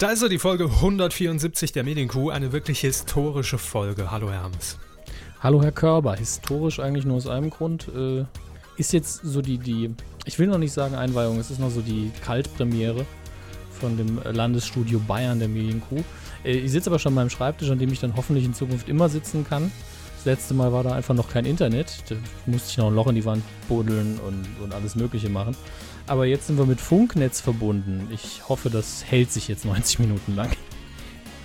Da ist er, die Folge 174 der Medienkuh, eine wirklich historische Folge. Hallo Hermes. Hallo Herr Körber, historisch eigentlich nur aus einem Grund. Äh, ist jetzt so die, die, ich will noch nicht sagen Einweihung, es ist noch so die Kaltpremiere von dem Landesstudio Bayern der Medienkuh. Äh, ich sitze aber schon an meinem Schreibtisch, an dem ich dann hoffentlich in Zukunft immer sitzen kann. Das letzte Mal war da einfach noch kein Internet. Da musste ich noch ein Loch in die Wand buddeln und, und alles Mögliche machen. Aber jetzt sind wir mit Funknetz verbunden. Ich hoffe, das hält sich jetzt 90 Minuten lang.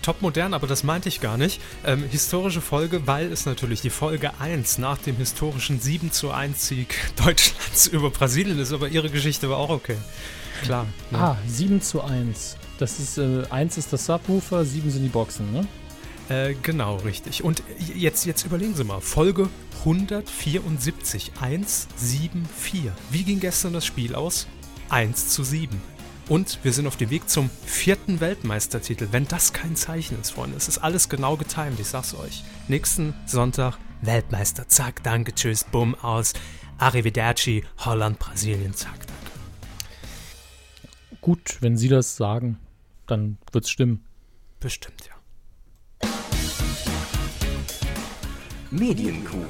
Top modern, aber das meinte ich gar nicht. Ähm, historische Folge, weil es natürlich die Folge 1 nach dem historischen 7 zu 1 Sieg Deutschlands über Brasilien ist, aber ihre Geschichte war auch okay. Klar. Ne? Ah, 7 zu 1. Das ist, äh, 1 ist das Subwoofer, 7 sind die Boxen, ne? Äh, genau, richtig. Und jetzt, jetzt überlegen Sie mal, Folge 174, 174. Wie ging gestern das Spiel aus? 1 zu 7. Und wir sind auf dem Weg zum vierten Weltmeistertitel. Wenn das kein Zeichen ist, Freunde, es ist alles genau getimt, ich sag's euch. Nächsten Sonntag Weltmeister, zack, danke, tschüss, bumm, aus. Arrivederci, Holland, Brasilien, zack, danke. Gut, wenn Sie das sagen, dann wird's stimmen. Bestimmt, ja. Medienkuh.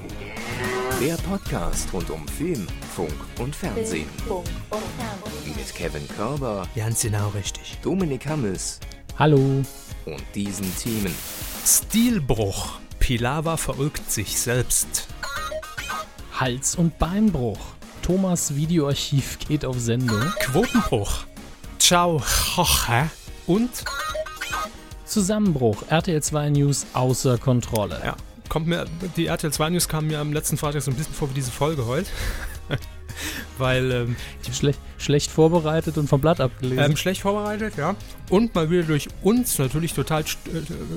Der Podcast rund um Film, Funk und Fernsehen. Mit Kevin Körber, Ganz genau richtig. Dominik Hammes Hallo. und diesen Themen. Stilbruch. Pilawa verrückt sich selbst. Hals- und Beinbruch. Thomas Videoarchiv geht auf Sendung. Quotenbruch. Ciao, Jorge. Und, Zusammenbruch. RTL 2 News außer Kontrolle. ja, kommt mir, die RTL 2 News kamen mir am letzten Freitag so ein bisschen vor wie diese Folge heute. Weil, ähm, Schle schlecht vorbereitet und vom Blatt abgelesen. ähm, schlecht vorbereitet, ja. Und mal wieder durch uns natürlich total äh,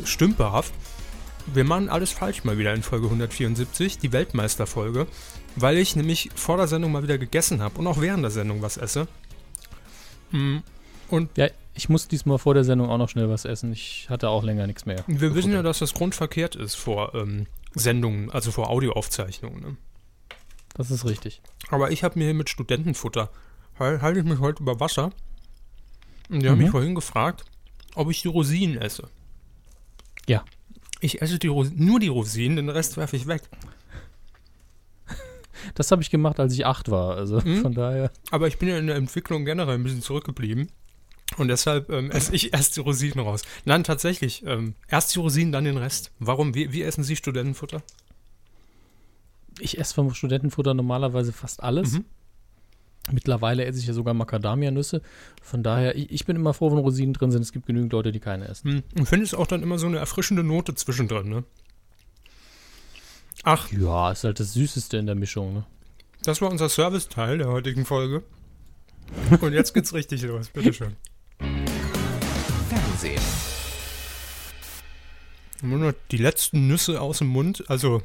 stümperhaft. Wir machen alles falsch mal wieder in Folge 174, die Weltmeisterfolge. Weil ich nämlich vor der Sendung mal wieder gegessen habe und auch während der Sendung was esse. Mm, Und ja, ich muss diesmal vor der Sendung auch noch schnell was essen. Ich hatte auch länger nichts mehr. Wir wissen ja, dass das grundverkehrt ist vor ähm, Sendungen, also vor Audioaufzeichnungen. Ne? Das ist richtig. Aber ich habe mir hier mit Studentenfutter, hal- halte ich mich heute über Wasser. Und die haben Mhm. mich vorhin gefragt, ob ich die Rosinen esse. Ja. Ich esse die nur die Rosinen, den Rest werfe ich weg. Das habe ich gemacht, als ich acht war. Also Mhm. von daher. Aber ich bin ja in der Entwicklung generell ein bisschen zurückgeblieben. Und deshalb ähm, esse ich erst die Rosinen raus. Nein, tatsächlich. Ähm, erst die Rosinen, dann den Rest. Warum? Wie, wie essen Sie Studentenfutter? Ich esse vom Studentenfutter normalerweise fast alles. Mhm. Mittlerweile esse ich ja sogar Macadamia-Nüsse. Von daher, ich, ich bin immer froh, wenn Rosinen drin sind. Es gibt genügend Leute, die keine essen. Hm. Und finde es auch dann immer so eine erfrischende Note zwischendrin, ne? Ach, Ja, ist halt das Süßeste in der Mischung. Ne? das war unser Serviceteil der heutigen Folge. Und jetzt geht's richtig los, bitteschön. Fernsehen. Nur noch die letzten Nüsse aus dem Mund, also.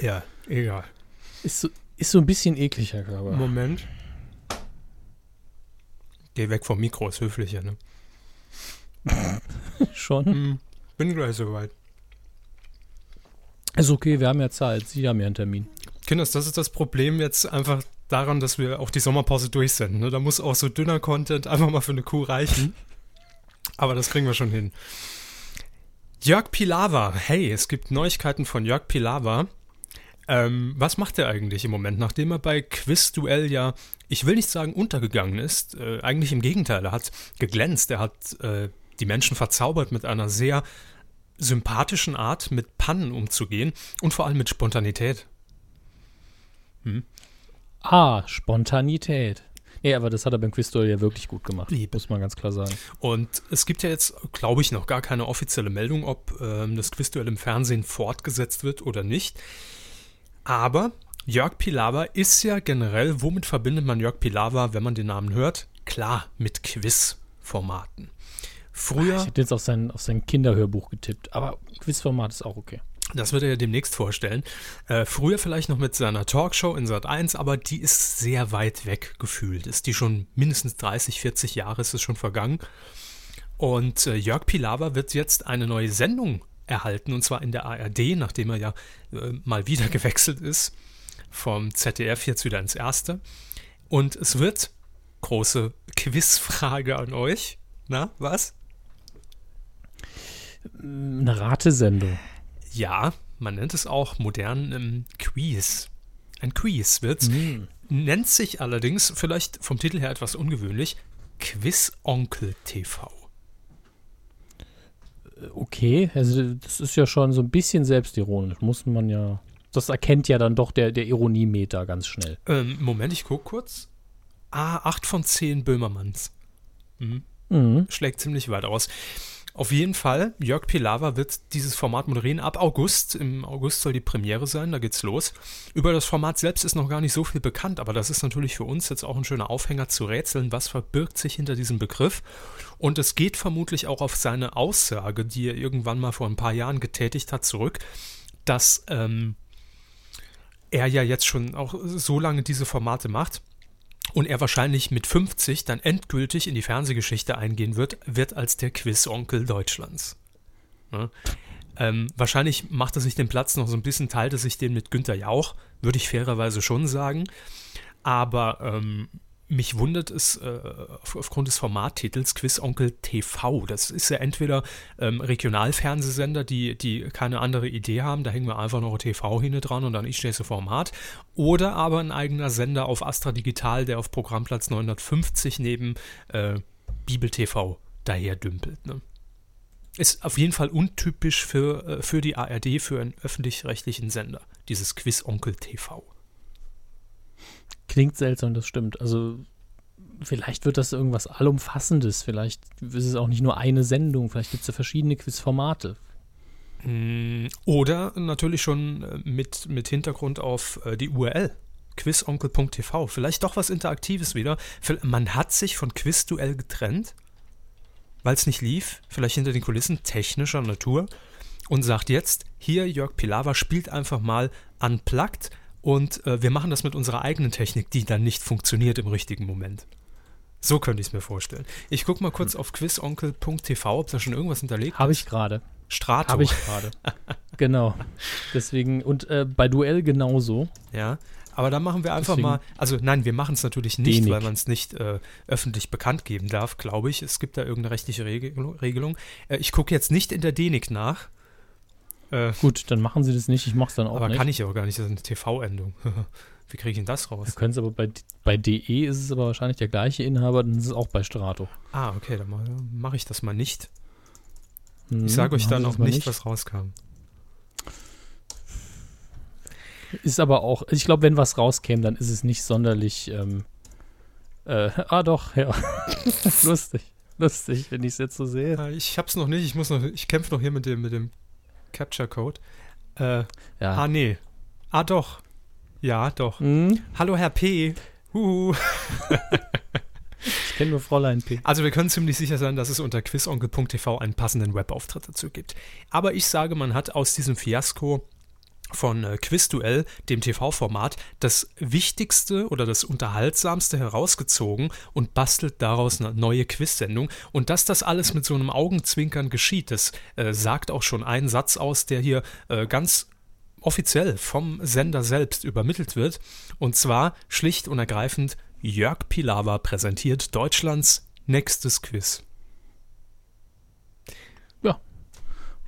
Ja, egal. Ist so, ist so ein bisschen eklig, Herr Körber. Moment. Geh weg vom Mikro, ist höflicher, ne? Schon. Hm, bin gleich soweit. Ist okay, wir haben ja Zeit. Sie haben ja einen Termin. Kinders, das ist das Problem jetzt einfach daran, dass wir auch die Sommerpause durch sind. Ne? Da muss auch so dünner Content einfach mal für eine Kuh reichen. Aber das kriegen wir schon hin. Jörg Pilawa. Hey, es gibt Neuigkeiten von Jörg Pilawa. Ähm, was macht er eigentlich im Moment, nachdem er bei Quizduell ja, ich will nicht sagen untergegangen ist, äh, eigentlich im Gegenteil, er hat geglänzt, er hat äh, die Menschen verzaubert mit einer sehr sympathischen Art, mit Pannen umzugehen und vor allem mit Spontanität. Ah, Spontanität. Nee, aber das hat er beim Quizduell ja wirklich gut gemacht. Lieb. Muss man ganz klar sagen. Und es gibt ja jetzt, glaube ich, noch gar keine offizielle Meldung, ob ähm, das Quizduell im Fernsehen fortgesetzt wird oder nicht. Aber Jörg Pilawa ist ja generell, womit verbindet man Jörg Pilawa, wenn man den Namen hört? Klar, mit Quizformaten. Ich Früher, hätte jetzt auf sein, auf sein Kinderhörbuch getippt, aber Quizformat ist auch okay. Das wird er ja demnächst vorstellen, äh, früher vielleicht noch mit seiner Talkshow in Sat 1, aber die ist sehr weit weg gefühlt. Ist die schon mindestens 30, 40 Jahre ist es schon vergangen. Und äh, Jörg Pilawa wird jetzt eine neue Sendung erhalten, und zwar in der ARD, nachdem er ja äh, mal wieder gewechselt ist, vom ZDF jetzt wieder ins Erste. Und es wird, große Quizfrage an euch, Na, was? Eine Ratesendung. Ja, man nennt es auch modern ähm, Quiz. Ein Quiz wird's. Mhm. Nennt sich allerdings, vielleicht vom Titel her etwas ungewöhnlich, Quiz Onkel TV. Okay, also das ist ja schon so ein bisschen selbstironisch, muss man ja. Das erkennt ja dann doch der, der Ironiemeter ganz schnell. Ähm, Moment, ich guck kurz. Ah, 8 von 10 Böhmermanns. Mhm. Mhm. Schlägt ziemlich weit aus. Auf jeden Fall, Jörg Pilawa wird dieses Format moderieren ab August. Im August soll die Premiere sein, da geht's los. Über das Format selbst ist noch gar nicht so viel bekannt, aber das ist natürlich für uns jetzt auch ein schöner Aufhänger zu rätseln, was verbirgt sich hinter diesem Begriff. Und es geht vermutlich auch auf seine Aussage, die er irgendwann mal vor ein paar Jahren getätigt hat, zurück, dass ähm, er ja jetzt schon auch so lange diese Formate macht und er wahrscheinlich mit 50 dann endgültig in die Fernsehgeschichte eingehen wird, wird als der Quiz-Onkel Deutschlands. Ne? Ähm, wahrscheinlich macht er sich den Platz noch so ein bisschen, teilt er sich den mit Günther Jauch, würde ich fairerweise schon sagen. Aber ähm, mich wundert es äh, auf, aufgrund des Formattitels Quiz Onkel TV. Das ist ja entweder ähm, Regionalfernsehsender, die, die keine andere Idee haben, da hängen wir einfach noch TV hinten dran und dann ist das Format. Oder aber ein eigener Sender auf Astra Digital, der auf Programmplatz 950 neben äh, Bibel TV daher dümpelt. Ne? Ist auf jeden Fall untypisch für, äh, für die ARD, für einen öffentlich-rechtlichen Sender, dieses Quiz Onkel TV. Klingt seltsam, das stimmt. Also vielleicht wird das irgendwas Allumfassendes. Vielleicht ist es auch nicht nur eine Sendung. Vielleicht gibt es ja verschiedene Quizformate. Mm, Oder natürlich schon äh, mit, mit Hintergrund auf äh, die URL. Quizonkel.tv. Vielleicht doch was Interaktives wieder. Man hat sich von Quizduell getrennt, weil es nicht lief. Vielleicht hinter den Kulissen technischer Natur. Und sagt jetzt, hier Jörg Pilawa spielt einfach mal unplugged und äh, wir machen das mit unserer eigenen Technik, die dann nicht funktioniert im richtigen Moment. So könnte ich es mir vorstellen. Ich gucke mal kurz auf quizonkel.tv, ob da schon irgendwas hinterlegt Habe ich gerade. Strato. Habe ich gerade. genau. Deswegen, und äh, bei Duell genauso. Ja, aber dann machen wir einfach Deswegen- mal, also nein, wir machen es natürlich nicht, Wenig. weil man es nicht äh, öffentlich bekannt geben darf, glaube ich. Es gibt da irgendeine rechtliche Regelung. Regelung. Äh, ich gucke jetzt nicht in der DENIC nach, äh, Gut, dann machen sie das nicht. Ich mache es dann auch aber nicht. kann ich ja auch gar nicht, das ist eine TV-Endung. Wie kriege ich denn das Wir raus? können es aber bei, bei DE ist es aber wahrscheinlich der gleiche Inhaber, dann ist es auch bei Strato. Ah, okay, dann mache ich das mal nicht. Hm, Ich sage euch dann auch mal nicht, was rauskam. Ist aber auch, ich glaube, wenn was rauskäme, dann ist es nicht sonderlich. Ähm, äh, ah, doch, ja. lustig. Lustig, wenn ich es jetzt so sehe. Äh, ich hab's noch nicht, ich muss noch, ich kämpfe noch hier mit dem, mit dem Capture-Code. Äh, Ja. ah, nee. Ah, doch. Ja, doch. Hm, Hallo, Herr P. Huhu. ich kenne nur Fräulein P. Also wir können ziemlich sicher sein, dass es unter quizonkel.tv einen passenden Webauftritt dazu gibt. Aber ich sage, man hat aus diesem Fiasko von äh, Quizduell, dem TV-Format, das Wichtigste oder das Unterhaltsamste herausgezogen und bastelt daraus eine neue Quiz-Sendung. Und dass das alles mit so einem Augenzwinkern geschieht, das äh, sagt auch schon ein Satz aus, der hier äh, ganz offiziell vom Sender selbst übermittelt wird. Und zwar schlicht und ergreifend, Jörg Pilawa präsentiert Deutschlands nächstes Quiz.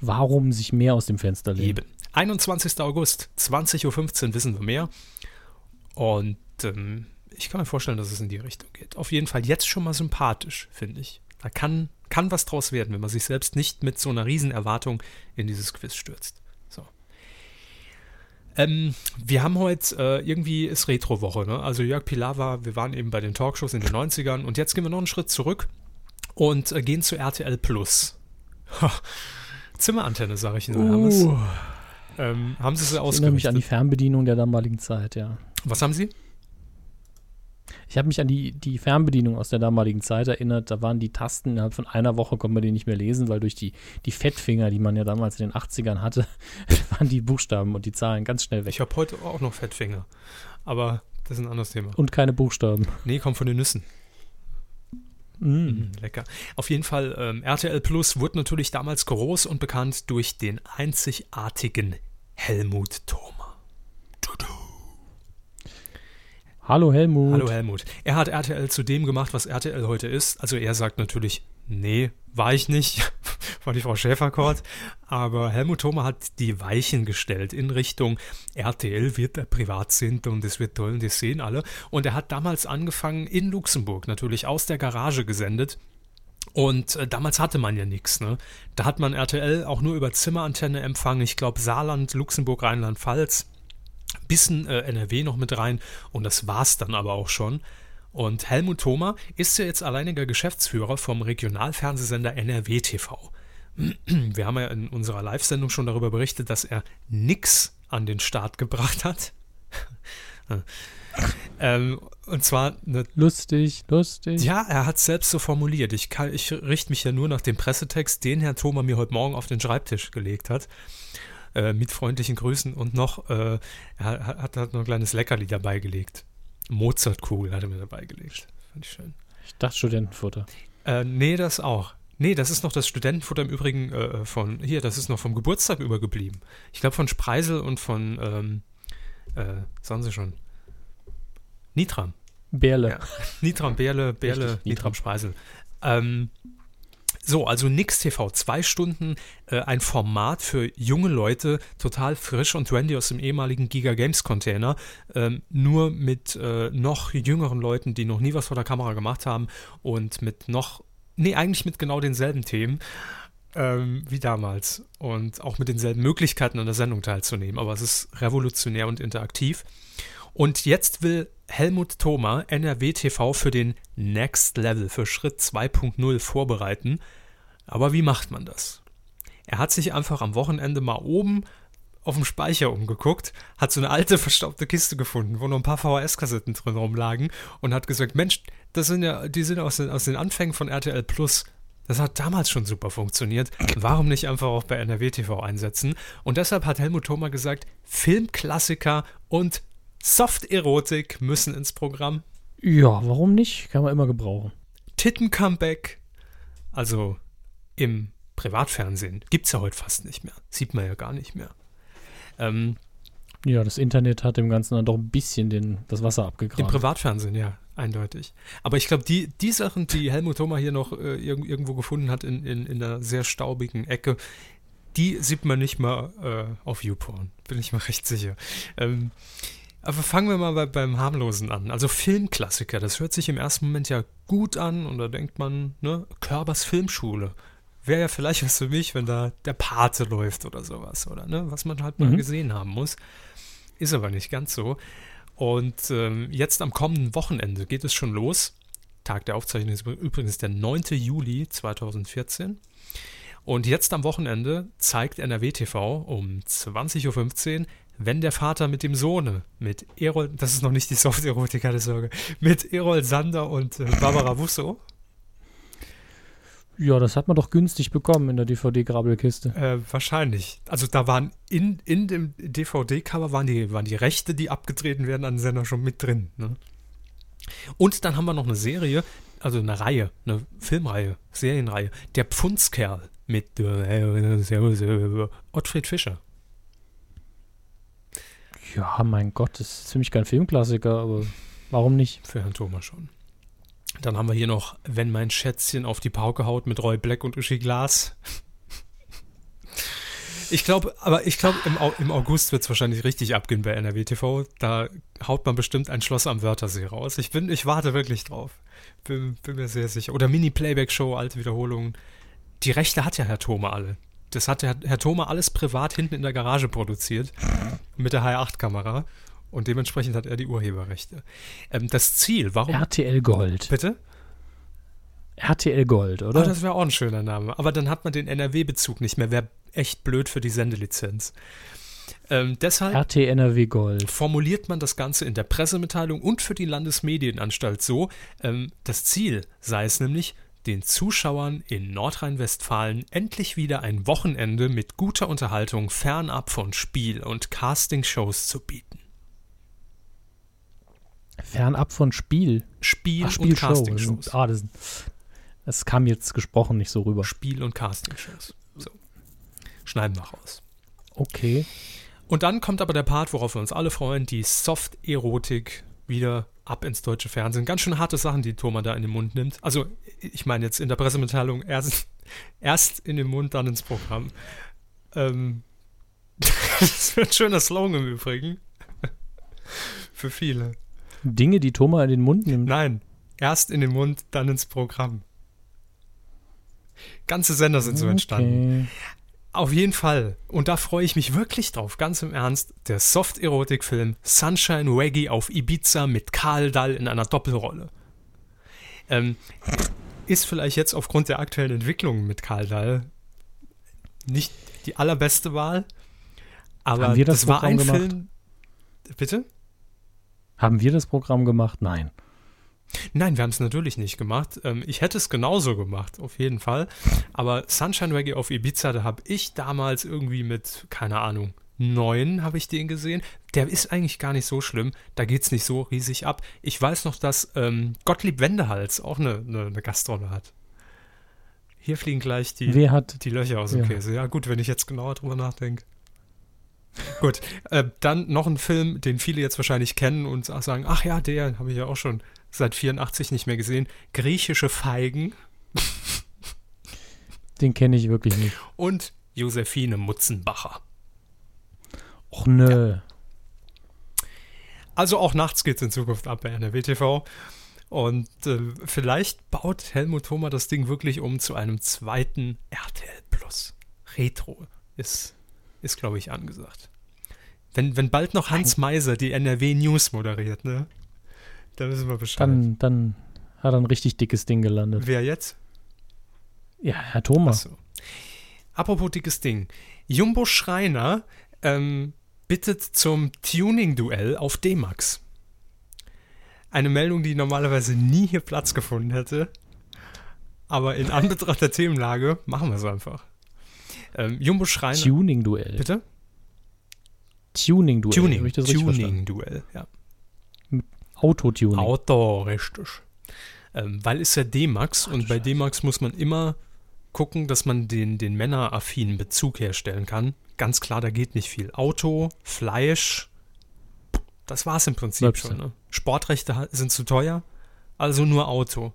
Warum sich mehr aus dem Fenster lehnen? Eben. 21. August, 20.15 Uhr wissen wir mehr. Und ähm, ich kann mir vorstellen, dass es in die Richtung geht. Auf jeden Fall jetzt schon mal sympathisch, finde ich. Da kann, kann was draus werden, wenn man sich selbst nicht mit so einer riesen Erwartung in dieses Quiz stürzt. So. Ähm, wir haben heute äh, irgendwie ist Retro-Woche, ne? Also Jörg Pilawa, wir waren eben bei den Talkshows in den 90ern und jetzt gehen wir noch einen Schritt zurück und äh, gehen zu RTL Plus. Zimmerantenne, sage ich nur. Uh, Ähm, haben Sie sie ich erinnere mich an die ausgerichtet? Fernbedienung der damaligen Zeit, ja. Was haben Sie? Ich habe mich an die, die Fernbedienung aus der damaligen Zeit erinnert. Da waren die Tasten, innerhalb von einer Woche konnte man die nicht mehr lesen, weil durch die, die Fettfinger, die man ja damals in den 80ern hatte, waren die Buchstaben und die Zahlen ganz schnell weg. Ich habe heute auch noch Fettfinger. Aber das ist ein anderes Thema. Und keine Buchstaben. Nee, kommt von den Nüssen. Mm. Mhm, lecker. Auf jeden Fall, ähm, RTL Plus wurde natürlich damals groß und bekannt durch den einzigartigen Helmut Thoma. Tudu. Hallo Helmut. Hallo Helmut. Er hat RTL zu dem gemacht, was RTL heute ist. Also er sagt natürlich Nee, war ich nicht. war die Frau Schäferkort. Aber Helmut Thoma hat die Weichen gestellt in Richtung RTL wird der Privatsender und es wird toll und das sehen alle. Und er hat damals angefangen in Luxemburg natürlich aus der Garage gesendet. Und äh, damals hatte man ja nichts. Ne? Da hat man RTL auch nur über Zimmerantenne empfangen. Ich glaube Saarland, Luxemburg, Rheinland-Pfalz, bisschen äh, NRW noch mit rein. Und das war's dann aber auch schon. Und Helmut Thoma ist ja jetzt alleiniger Geschäftsführer vom Regionalfernsehsender NRW TV. Wir haben ja in unserer Live-Sendung schon darüber berichtet, dass er nix an den Start gebracht hat. ähm, und zwar eine, lustig, lustig. Ja, er hat es selbst so formuliert. Ich, kann, ich richte mich ja nur nach dem Pressetext, den Herr Thoma mir heute Morgen auf den Schreibtisch gelegt hat. Äh, mit freundlichen Grüßen und noch, äh, er hat, hat noch ein kleines Leckerli dabei gelegt. Mozartkugel hat er mir dabei gelegt. Fand ich schön. Ich dachte Studentenfutter. Äh, nee, das auch. Nee, das ist noch das Studentenfutter im Übrigen äh, von, hier, das ist noch vom Geburtstag übergeblieben. Ich glaube von Spreisel und von, ähm, äh, sagen Sie schon, Nitram. Bärle. Ja. Nitram, Bärle, Bärle, Richtig, Nitram, Spreisel. Ähm, so, also Nix TV, zwei Stunden, äh, ein Format für junge Leute, total frisch und trendy aus dem ehemaligen Giga Games Container, ähm, nur mit äh, noch jüngeren Leuten, die noch nie was vor der Kamera gemacht haben und mit noch, nee, eigentlich mit genau denselben Themen ähm, wie damals und auch mit denselben Möglichkeiten an der Sendung teilzunehmen, aber es ist revolutionär und interaktiv. Und jetzt will Helmut Thoma NRW TV für den Next Level, für Schritt 2.0 vorbereiten. Aber wie macht man das? Er hat sich einfach am Wochenende mal oben auf dem Speicher umgeguckt, hat so eine alte verstaubte Kiste gefunden, wo noch ein paar VHS-Kassetten drin rumlagen und hat gesagt, Mensch, das sind ja, die sind aus den, aus den Anfängen von RTL Plus. Das hat damals schon super funktioniert. Warum nicht einfach auch bei NRW TV einsetzen? Und deshalb hat Helmut Thoma gesagt, Filmklassiker und Soft-Erotik müssen ins Programm. Ja, warum nicht? Kann man immer gebrauchen. Titten-Comeback. Also im Privatfernsehen gibt es ja heute fast nicht mehr. Sieht man ja gar nicht mehr. Ähm, ja, das Internet hat dem Ganzen dann doch ein bisschen den, das Wasser abgegraben. Im Privatfernsehen, ja, eindeutig. Aber ich glaube, die, die Sachen, die Helmut Thoma hier noch äh, irgendwo gefunden hat in, in, in einer sehr staubigen Ecke, die sieht man nicht mal äh, auf YouPorn. Bin ich mal recht sicher. Ähm, aber fangen wir mal bei, beim harmlosen an. Also Filmklassiker, das hört sich im ersten Moment ja gut an und da denkt man, ne, Körbers Filmschule. Wäre ja vielleicht was für mich, wenn da der Pate läuft oder sowas, oder ne, was man halt mal mhm. gesehen haben muss. Ist aber nicht ganz so. Und ähm, jetzt am kommenden Wochenende geht es schon los. Tag der Aufzeichnung ist übrigens der 9. Juli 2014. Und jetzt am Wochenende zeigt NRW TV um 20.15 Uhr wenn der Vater mit dem Sohne, mit Erol, das ist noch nicht die Soft-Erotik, keine Sorge, mit Erol Sander und äh, Barbara Wusso. Ja, das hat man doch günstig bekommen in der DVD-Grabbelkiste. Äh, wahrscheinlich. Also da waren in, in dem DVD-Cover waren die, waren die Rechte, die abgetreten werden an den Sender schon mit drin. Ne? Und dann haben wir noch eine Serie, also eine Reihe, eine Filmreihe, Serienreihe, Der Pfundskerl mit äh, Ottfried Fischer. Ja, mein Gott, das ist für mich kein Filmklassiker, aber warum nicht? Für Herrn Thomas schon. Dann haben wir hier noch Wenn mein Schätzchen auf die Pauke haut mit Roy Black und Uschi Glas. Ich glaube, aber ich glaube, im, im, August wird es wahrscheinlich richtig abgehen bei NRW TV. Da haut man bestimmt ein Schloss am Wörthersee raus. Ich bin, ich warte wirklich drauf. Bin, bin mir sehr sicher. Oder Mini-Playback-Show, alte Wiederholungen. Die Rechte hat ja Herr Thoma alle. Das hat Herr, Herr Thoma alles privat hinten in der Garage produziert. Mit der H8-Kamera. Und dementsprechend hat er die Urheberrechte. Ähm, das Ziel, warum. RTL Gold. Bitte? RTL Gold, oder? Oh, das wäre auch ein schöner Name. Aber dann hat man den NRW-Bezug nicht mehr. Wäre echt blöd für die Sendelizenz. Ähm, deshalb RTNRW Gold. formuliert man das Ganze in der Pressemitteilung und für die Landesmedienanstalt so, ähm, das Ziel sei es nämlich, den Zuschauern in Nordrhein-Westfalen endlich wieder ein Wochenende mit guter Unterhaltung fernab von Spiel- und Castingshows zu bieten. Fernab von Spiel? Spiel Ach, und Castingshows. Ah, das, das kam jetzt gesprochen nicht so rüber. Spiel- und Castingshows. So. Schneiden wir raus. Okay. Und dann kommt aber der Part, worauf wir uns alle freuen, die Soft-Erotik wieder ab ins deutsche Fernsehen. Ganz schön harte Sachen, die Thomas da in den Mund nimmt. Also ich meine jetzt in der Pressemitteilung erst, erst in den Mund, dann ins Programm. Ähm, das wird ein schöner Slogan im Übrigen. Für viele. Dinge, die Thomas in den Mund nimmt. Nein, erst in den Mund, dann ins Programm. Ganze Sender sind so entstanden. Okay. Auf jeden Fall. Und da freue ich mich wirklich drauf, ganz im Ernst. Der Soft-Erotik-Film Sunshine Waggy auf Ibiza mit Karl Dall in einer Doppelrolle. Ähm, ist vielleicht jetzt aufgrund der aktuellen Entwicklung mit Karl Dall nicht die allerbeste Wahl. Aber Haben wir das das, war ein gemacht? Film. Bitte? Haben wir das Programm gemacht? Nein. Nein, wir haben es natürlich nicht gemacht. Ähm, ich hätte es genauso gemacht, auf jeden Fall. Aber Sunshine Reggae auf Ibiza, da habe ich damals irgendwie mit, keine Ahnung, neun habe ich den gesehen. Der ist eigentlich gar nicht so schlimm. Da geht es nicht so riesig ab. Ich weiß noch, dass ähm, Gottlieb Wendehals auch eine, eine, eine Gastrolle hat. Hier fliegen gleich die, hat. die Löcher aus dem Ja. Käse. Ja, gut, wenn ich jetzt genauer drüber nachdenke. Gut, äh, dann noch ein Film, den viele jetzt wahrscheinlich kennen und sagen, ach ja, der habe ich ja auch schon seit 84 nicht mehr gesehen. Griechische Feigen Den kenne ich wirklich nicht. und Josephine Mutzenbacher. Och nö. Also auch nachts geht es in Zukunft ab bei NRW TV. Und äh, vielleicht baut Helmut Thoma das Ding wirklich um zu einem zweiten RTL Plus. Retro ist, ist glaube ich, angesagt. Wenn, wenn bald noch Hans Meiser die NRW News moderiert, ne? Dann wissen wir Bescheid. Dann, dann hat er ein richtig dickes Ding gelandet. Wer jetzt? Ja, Herr Thomas. Achso. Apropos dickes Ding. Jumbo Schreiner ähm, bittet zum Tuning-Duell auf D-Max. Eine Meldung, die normalerweise nie hier Platz gefunden hätte. Aber in Anbetracht der Themenlage machen wir es einfach. Ähm, Jumbo Schreiner. Tuning-Duell. Bitte? Tuning-Duell. Tuning. Tuning-Duell, ja. Autotuning. Auto, richtig. Ähm, weil es ja D-Max und bei D-Max muss man immer gucken, dass man den, den männeraffinen Bezug herstellen kann. Ganz klar, da geht nicht viel. Auto, Fleisch, das war's im Prinzip Möpse. schon. Ne? Sportrechte sind zu teuer, also nur Auto.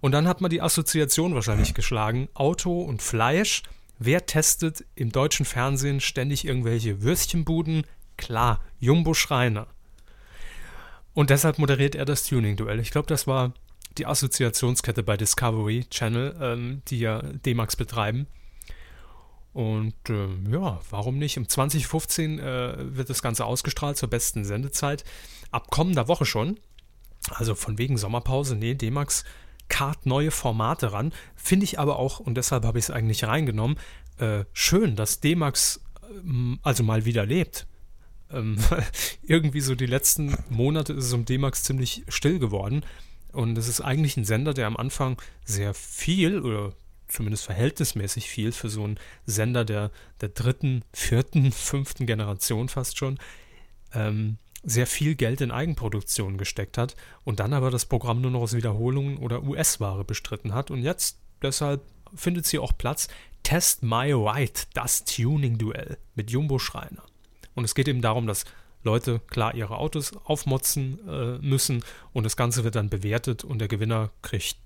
Und dann hat man die Assoziation wahrscheinlich geschlagen, Auto und Fleisch. Wer testet im deutschen Fernsehen ständig irgendwelche Würstchenbuden? Klar, Jumbo Schreiner. Und deshalb moderiert er das Tuning-Duell. Ich glaube, das war die Assoziationskette bei Discovery Channel, ähm, die ja D-Max betreiben. Und ähm, ja, warum nicht? Im 2015 äh, wird das Ganze ausgestrahlt zur besten Sendezeit. Ab kommender Woche schon. Also von wegen Sommerpause, nee, D-Max kart neue Formate ran. Finde ich aber auch, und deshalb habe ich es eigentlich reingenommen, äh, schön, dass D-Max ähm, also mal wieder lebt. Ähm, irgendwie so die letzten Monate ist es um D-Max ziemlich still geworden. Und es ist eigentlich ein Sender, der am Anfang sehr viel oder zumindest verhältnismäßig viel für so einen Sender der, der dritten, vierten, fünften Generation fast schon ähm, sehr viel Geld in Eigenproduktion gesteckt hat und dann aber das Programm nur noch aus Wiederholungen oder US-Ware bestritten hat. Und jetzt deshalb findet sie auch Platz. Test My Right, das Tuning-Duell mit Jumbo Schreiner. Und es geht eben darum, dass Leute klar ihre Autos aufmotzen äh, müssen und das Ganze wird dann bewertet und der Gewinner kriegt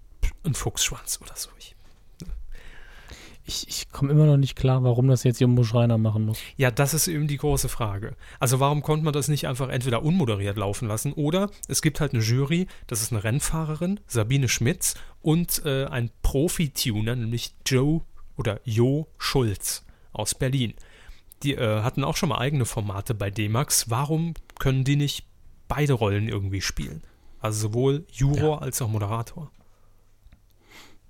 einen Fuchsschwanz oder so. Ich, Ich, ich komme immer noch nicht klar, warum das jetzt Jumbo Schreiner machen muss. ja, das ist eben die große Frage. Also warum konnte man das nicht einfach entweder unmoderiert laufen lassen oder es gibt halt eine Jury, das ist eine Rennfahrerin, Sabine Schmitz und äh, ein Profi-Tuner, nämlich Joe oder Jo Schulz aus Berlin. Die äh, hatten auch schon mal eigene Formate bei D-Max. Warum können die nicht beide Rollen irgendwie spielen? Also sowohl Juror als auch Moderator.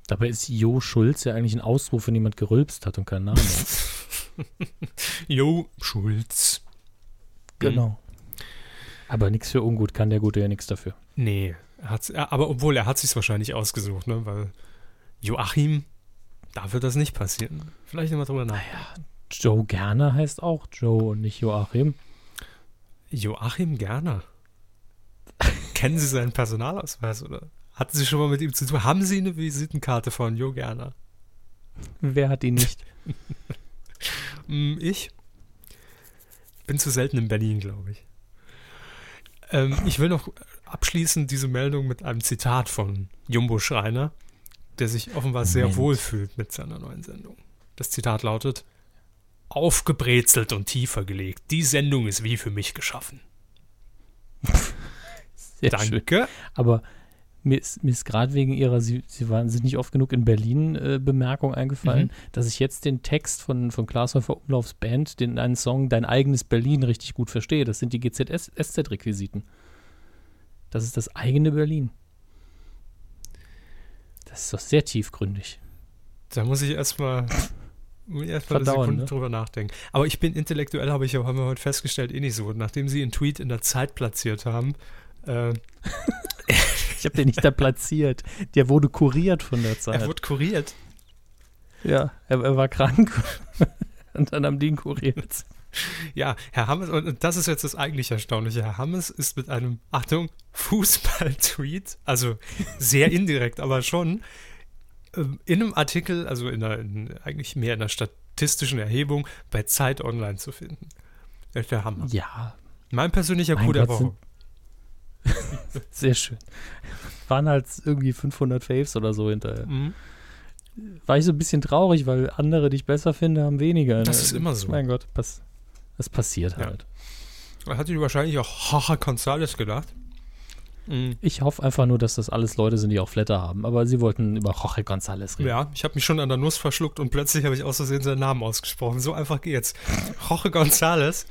Dabei ist Jo Schulz ja eigentlich ein Ausruf, wenn jemand gerülpst hat und keinen Namen hat. Jo Schulz. genau. Aber nichts für ungut, kann der Gute ja nichts dafür. Nee, hat's, er, aber obwohl er hat sich wahrscheinlich ausgesucht, ne? Weil Joachim, da wird das nicht passieren. Vielleicht immer drüber nach. Joe Gerner heißt auch Joe und nicht Joachim. Joachim Gerner. Kennen Sie seinen Personalausweis oder hatten Sie schon mal mit ihm zu tun? Haben Sie eine Visitenkarte von Jo Gerner? Wer hat ihn nicht? Hm, ich bin zu selten in Berlin, glaube ich. Ähm, ich will noch abschließen diese Meldung mit einem Zitat von Jumbo Schreiner. der sich offenbar sehr Moment. wohl fühlt mit seiner neuen Sendung. Das Zitat lautet: Aufgebrezelt und tiefer gelegt. Die Sendung ist wie für mich geschaffen. Sehr schön. Danke. Aber mir ist, mir ist gerade wegen ihrer, sie, sie waren, sind nicht oft genug in Berlin äh, Bemerkung eingefallen, Mhm. dass ich jetzt den Text von, von Glashäufer Umlaufs Band, den einen Song Dein eigenes Berlin richtig gut verstehe. Das sind die GZSZ-Requisiten. Das ist das eigene Berlin. Das ist doch sehr tiefgründig. Da muss ich erstmal muss ich erst mal eine Sekunde ne? drüber nachdenken. Aber ich bin intellektuell, habe ich ja, haben wir heute festgestellt, eh nicht so. Nachdem sie einen Tweet in der Zeit platziert haben, äh, Ich habe den nicht da platziert. Der wurde kuriert von der Zeit. er wurde kuriert. ja, er, er war krank. Und dann haben die ihn kuriert. Ja, Herr Hammes, und das ist jetzt das eigentlich Erstaunliche. Herr Hammes ist mit einem, Achtung, Fußball-Tweet, also sehr indirekt, aber schon, ähm, in einem Artikel, also in einer, in, eigentlich mehr in einer statistischen Erhebung, bei Zeit Online zu finden. Der Hammer. Ja, Mein persönlicher Mein Coup der Woche. sehr schön. Waren halt irgendwie 500 Faves oder so hinterher. Mhm. War ich so ein bisschen traurig, weil andere, die ich besser finde, haben weniger. Das ne? ist immer so. Mein Gott, pass, das passiert Ja. halt. Da hatte ich wahrscheinlich auch Haha Gonzales gedacht. Mhm. Ich hoffe einfach nur, dass das alles Leute sind, die auch Flatter haben. Aber sie wollten über Jorge González reden. Ja, ich habe mich schon an der Nuss verschluckt und plötzlich habe ich aus Versehen seinen Namen ausgesprochen. So einfach geht's. Jorge González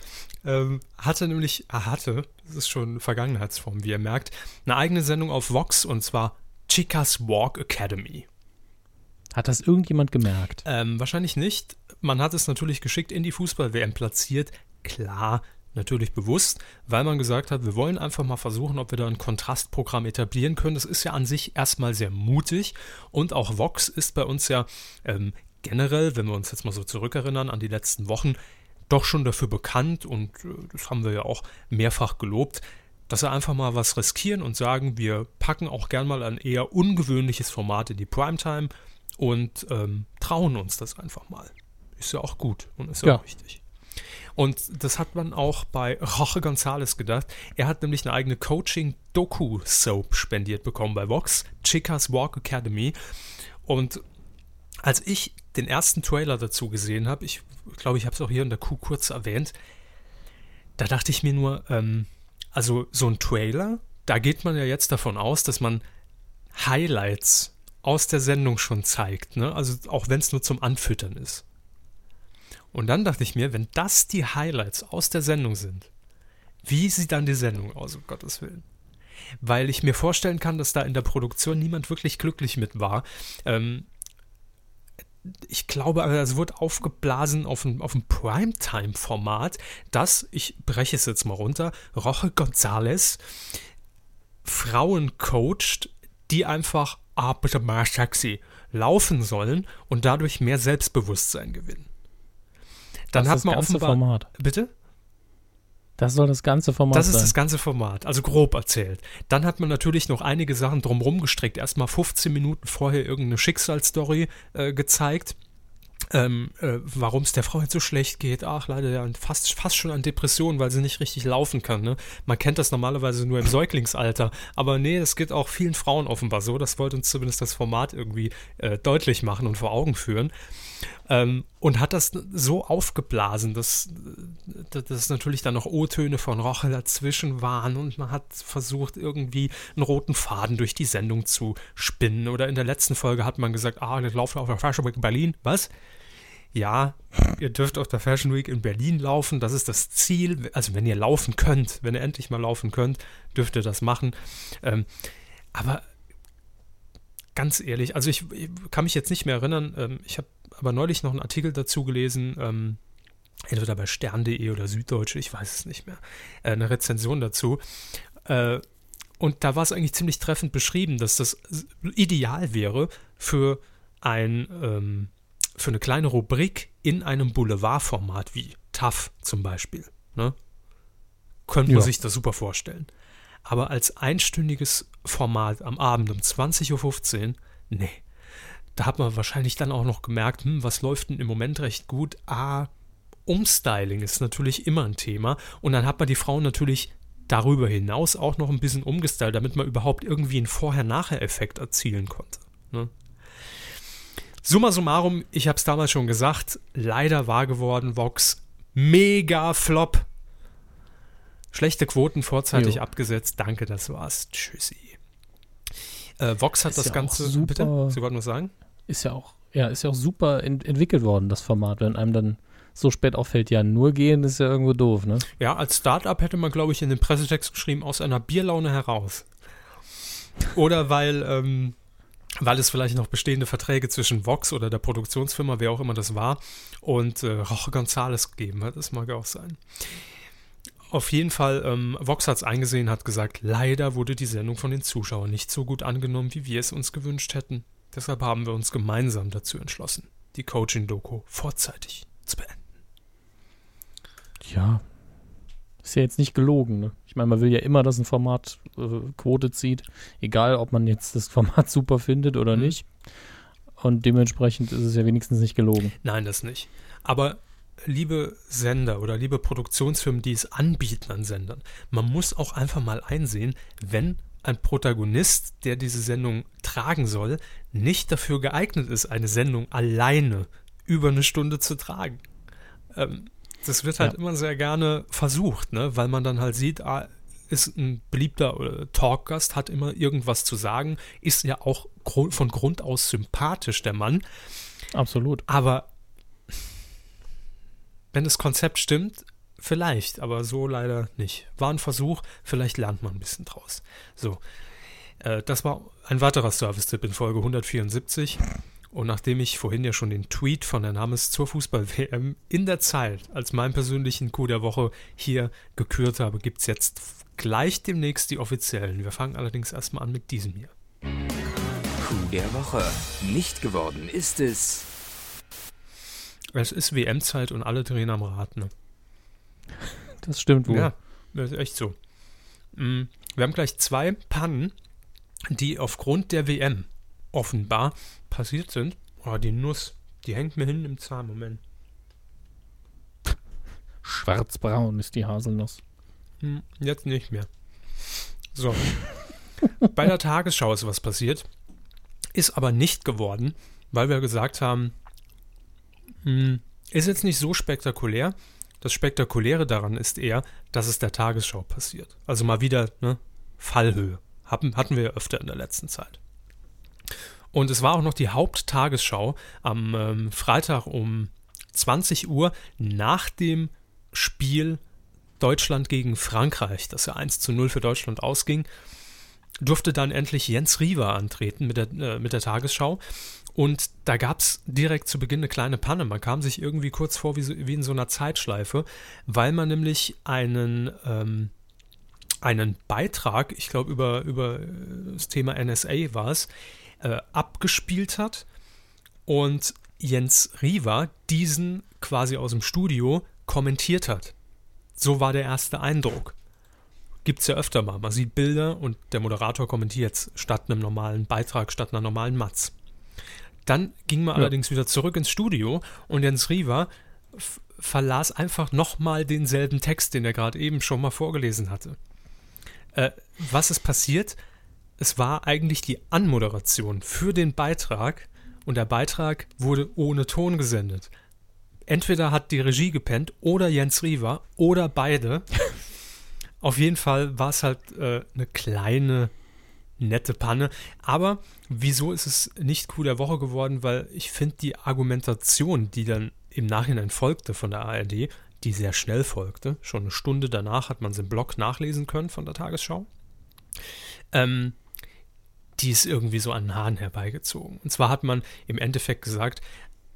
ähm, hatte nämlich, er hatte, das ist schon Vergangenheitsform, wie ihr merkt, eine eigene Sendung auf Vox und zwar Chicas Walk Academy. Hat das irgendjemand gemerkt? Ähm, wahrscheinlich nicht. Man hat es natürlich geschickt in die Fußball-WM platziert. Klar, natürlich bewusst, weil man gesagt hat, wir wollen einfach mal versuchen, ob wir da ein Kontrastprogramm etablieren können. Das ist ja an sich erstmal sehr mutig und auch Vox ist bei uns ja ähm, generell, wenn wir uns jetzt mal so zurückerinnern an die letzten Wochen, doch schon dafür bekannt und äh, das haben wir ja auch mehrfach gelobt, dass sie einfach mal was riskieren und sagen, wir packen auch gern mal ein eher ungewöhnliches Format in die Primetime und ähm, trauen uns das einfach mal. Ist ja auch gut und ist ja, Ja. auch wichtig. Und das hat man auch bei Jorge González gedacht. Er hat nämlich eine eigene Coaching-Doku-Soap spendiert bekommen bei Vox, Chicas Walk Academy. Und als ich den ersten Trailer dazu gesehen habe, ich glaube, ich habe es auch hier in der Kuh kurz erwähnt, da dachte ich mir nur, ähm, also so ein Trailer, da geht man ja jetzt davon aus, dass man Highlights aus der Sendung schon zeigt, ne? Also auch wenn es nur zum Anfüttern ist. Und dann dachte ich mir, wenn das die Highlights aus der Sendung sind, wie sieht dann die Sendung aus, um Gottes Willen? Weil ich mir vorstellen kann, dass da in der Produktion niemand wirklich glücklich mit war. Ähm, ich glaube, es wird aufgeblasen auf ein, auf ein Primetime-Format, das, ich breche es jetzt mal runter, Roche González Frauen coacht, die einfach, ah, bitte mal sexy, laufen sollen und dadurch mehr Selbstbewusstsein gewinnen. Dann das hat ist man das ganze offenbar. Format. Bitte? Das soll das ganze Format Das ist sein. das ganze Format, also grob erzählt. Dann hat man natürlich noch einige Sachen drumherum gestrickt. Erstmal 15 Minuten vorher irgendeine Schicksalsstory äh, gezeigt. Ähm, äh, Warum es der Frau jetzt so schlecht geht. Ach, leider ja, fast, fast schon an Depressionen, weil sie nicht richtig laufen kann. Ne? Man kennt das normalerweise nur im Säuglingsalter. Aber nee, das geht auch vielen Frauen offenbar so. Das wollte uns zumindest das Format irgendwie äh, deutlich machen und vor Augen führen. Ähm, und hat das so aufgeblasen, dass, dass, natürlich dann noch O-Töne von Roche dazwischen waren und man hat versucht, irgendwie einen roten Faden durch die Sendung zu spinnen. Oder in der letzten Folge hat man gesagt, ah, das laufen auf der Fashion Week in Berlin. Was? Ja, ihr dürft auf der Fashion Week in Berlin laufen, das ist das Ziel. Also wenn ihr laufen könnt, wenn ihr endlich mal laufen könnt, dürft ihr das machen. Ähm, aber ganz ehrlich, also ich, ich kann mich jetzt nicht mehr erinnern, ähm, ich habe aber neulich noch einen Artikel dazu gelesen, ähm, entweder bei stern.de oder Süddeutsche, ich weiß es nicht mehr, äh, eine Rezension dazu. Äh, und da war es eigentlich ziemlich treffend beschrieben, dass das ideal wäre für ein, ähm, für eine kleine Rubrik in einem Boulevardformat wie TAF zum Beispiel. Ne? Könnte man Ja. sich das super vorstellen. Aber als einstündiges Format am Abend um 20.15 Uhr, nee. Da hat man wahrscheinlich dann auch noch gemerkt, hm, was läuft denn im Moment recht gut? Ah, Umstyling ist natürlich immer ein Thema. Und dann hat man die Frauen natürlich darüber hinaus auch noch ein bisschen umgestylt, damit man überhaupt irgendwie einen Vorher-Nachher-Effekt erzielen konnte. Ne? Summa summarum, ich habe es damals schon gesagt, leider wahr geworden, Vox, mega Flop. Schlechte Quoten vorzeitig Jo. abgesetzt. Danke, das war's. Tschüssi. Äh, Vox hat Ist das ja Ganze. super- Bitte? Sie wollten was sagen? Ist ja auch, ja, ist ja auch super ent entwickelt worden, das Format. Wenn einem dann so spät auffällt, ja, nur gehen ist ja irgendwo doof, ne? Ja, als Startup hätte man, glaube ich, in den Pressetext geschrieben, aus einer Bierlaune heraus. Oder weil, ähm, weil es vielleicht noch bestehende Verträge zwischen Vox oder der Produktionsfirma, wer auch immer das war, und äh, Roche Gonzales gegeben hat. Das mag auch sein. Auf jeden Fall, ähm, Vox hat es eingesehen, hat gesagt, leider wurde die Sendung von den Zuschauern nicht so gut angenommen, wie wir es uns gewünscht hätten. Deshalb haben wir uns gemeinsam dazu entschlossen, die Coaching-Doku vorzeitig zu beenden. Ja. Ist ja jetzt nicht gelogen, ne? Ich meine, man will ja immer, dass ein Format äh, Quote zieht, egal ob man jetzt das Format super findet oder Mhm. nicht. Und dementsprechend ist es ja wenigstens nicht gelogen. Nein, das nicht. Aber liebe Sender oder liebe Produktionsfirmen, die es anbieten an Sendern, man muss auch einfach mal einsehen, wenn ein Protagonist, der diese Sendung tragen soll, nicht dafür geeignet ist, eine Sendung alleine über eine Stunde zu tragen. Ähm, das wird halt Ja. immer sehr gerne versucht, ne? weil man dann halt sieht, ah, ist ein beliebter äh, Talkgast, hat immer irgendwas zu sagen, ist ja auch von Grund aus sympathisch, der Mann. Absolut. Aber wenn das Konzept stimmt, vielleicht, aber so leider nicht. War ein Versuch, vielleicht lernt man ein bisschen draus. So, äh, das war ein weiterer Service-Tipp in Folge 174. Und nachdem ich vorhin ja schon den Tweet von Herrn Hammes zur Fußball-WM in der Zeit als meinen persönlichen Coup der Woche hier gekürt habe, gibt es jetzt gleich demnächst die offiziellen. Wir fangen allerdings erstmal an mit diesem hier. Coup der Woche. Nicht geworden ist es. Es ist WM-Zeit und alle drehen am Rad, ne? Das stimmt wohl. Ja, das ist echt so. Mm, Wir haben gleich zwei Pannen, die aufgrund der WM offenbar passiert sind. Oh, die Nuss, die hängt mir hin im Zahn. Moment. Schwarzbraun ist die Haselnuss. Hm, Jetzt nicht mehr. So. Bei der Tagesschau ist was passiert. Ist aber nicht geworden, weil wir gesagt haben, ist jetzt nicht so spektakulär. Das Spektakuläre daran ist eher, dass es der Tagesschau passiert. Also mal wieder ne, Fallhöhe. Hatten, hatten wir ja öfter in der letzten Zeit. Und es war auch noch die Haupttagesschau am ähm, Freitag um 20 Uhr nach dem Spiel Deutschland gegen Frankreich, das ja 1 zu 0 für Deutschland ausging, durfte dann endlich Jens Riewer antreten mit der, äh, mit der Tagesschau. Und da gab es direkt zu Beginn eine kleine Panne. Man kam sich irgendwie kurz vor wie, so, wie in so einer Zeitschleife, weil man nämlich einen, ähm, einen Beitrag, ich glaube über, über äh, das Thema NSA war es, äh, abgespielt hat und Jens Riewer diesen quasi aus dem Studio kommentiert hat. So war der erste Eindruck. Gibt es ja öfter mal. Man sieht Bilder und der Moderator kommentiert statt einem normalen Beitrag, statt einer normalen Matz. Dann ging man Ja. allerdings wieder zurück ins Studio und Jens f- verlas einfach nochmal denselben Text, den er gerade eben schon mal vorgelesen hatte. Äh, was ist passiert? Es war eigentlich die Anmoderation für den Beitrag und der Beitrag wurde ohne Ton gesendet. Entweder hat die Regie gepennt oder Jens Riewer oder beide. Auf jeden Fall war es halt äh, eine kleine, nette Panne. Aber wieso ist es nicht Coup der Woche geworden? Weil ich finde die Argumentation, die dann im Nachhinein folgte von der ARD, die sehr schnell folgte, schon eine Stunde danach hat man es im Blog nachlesen können von der Tagesschau, ähm, die ist irgendwie so an den Haaren herbeigezogen. Und zwar hat man im Endeffekt gesagt,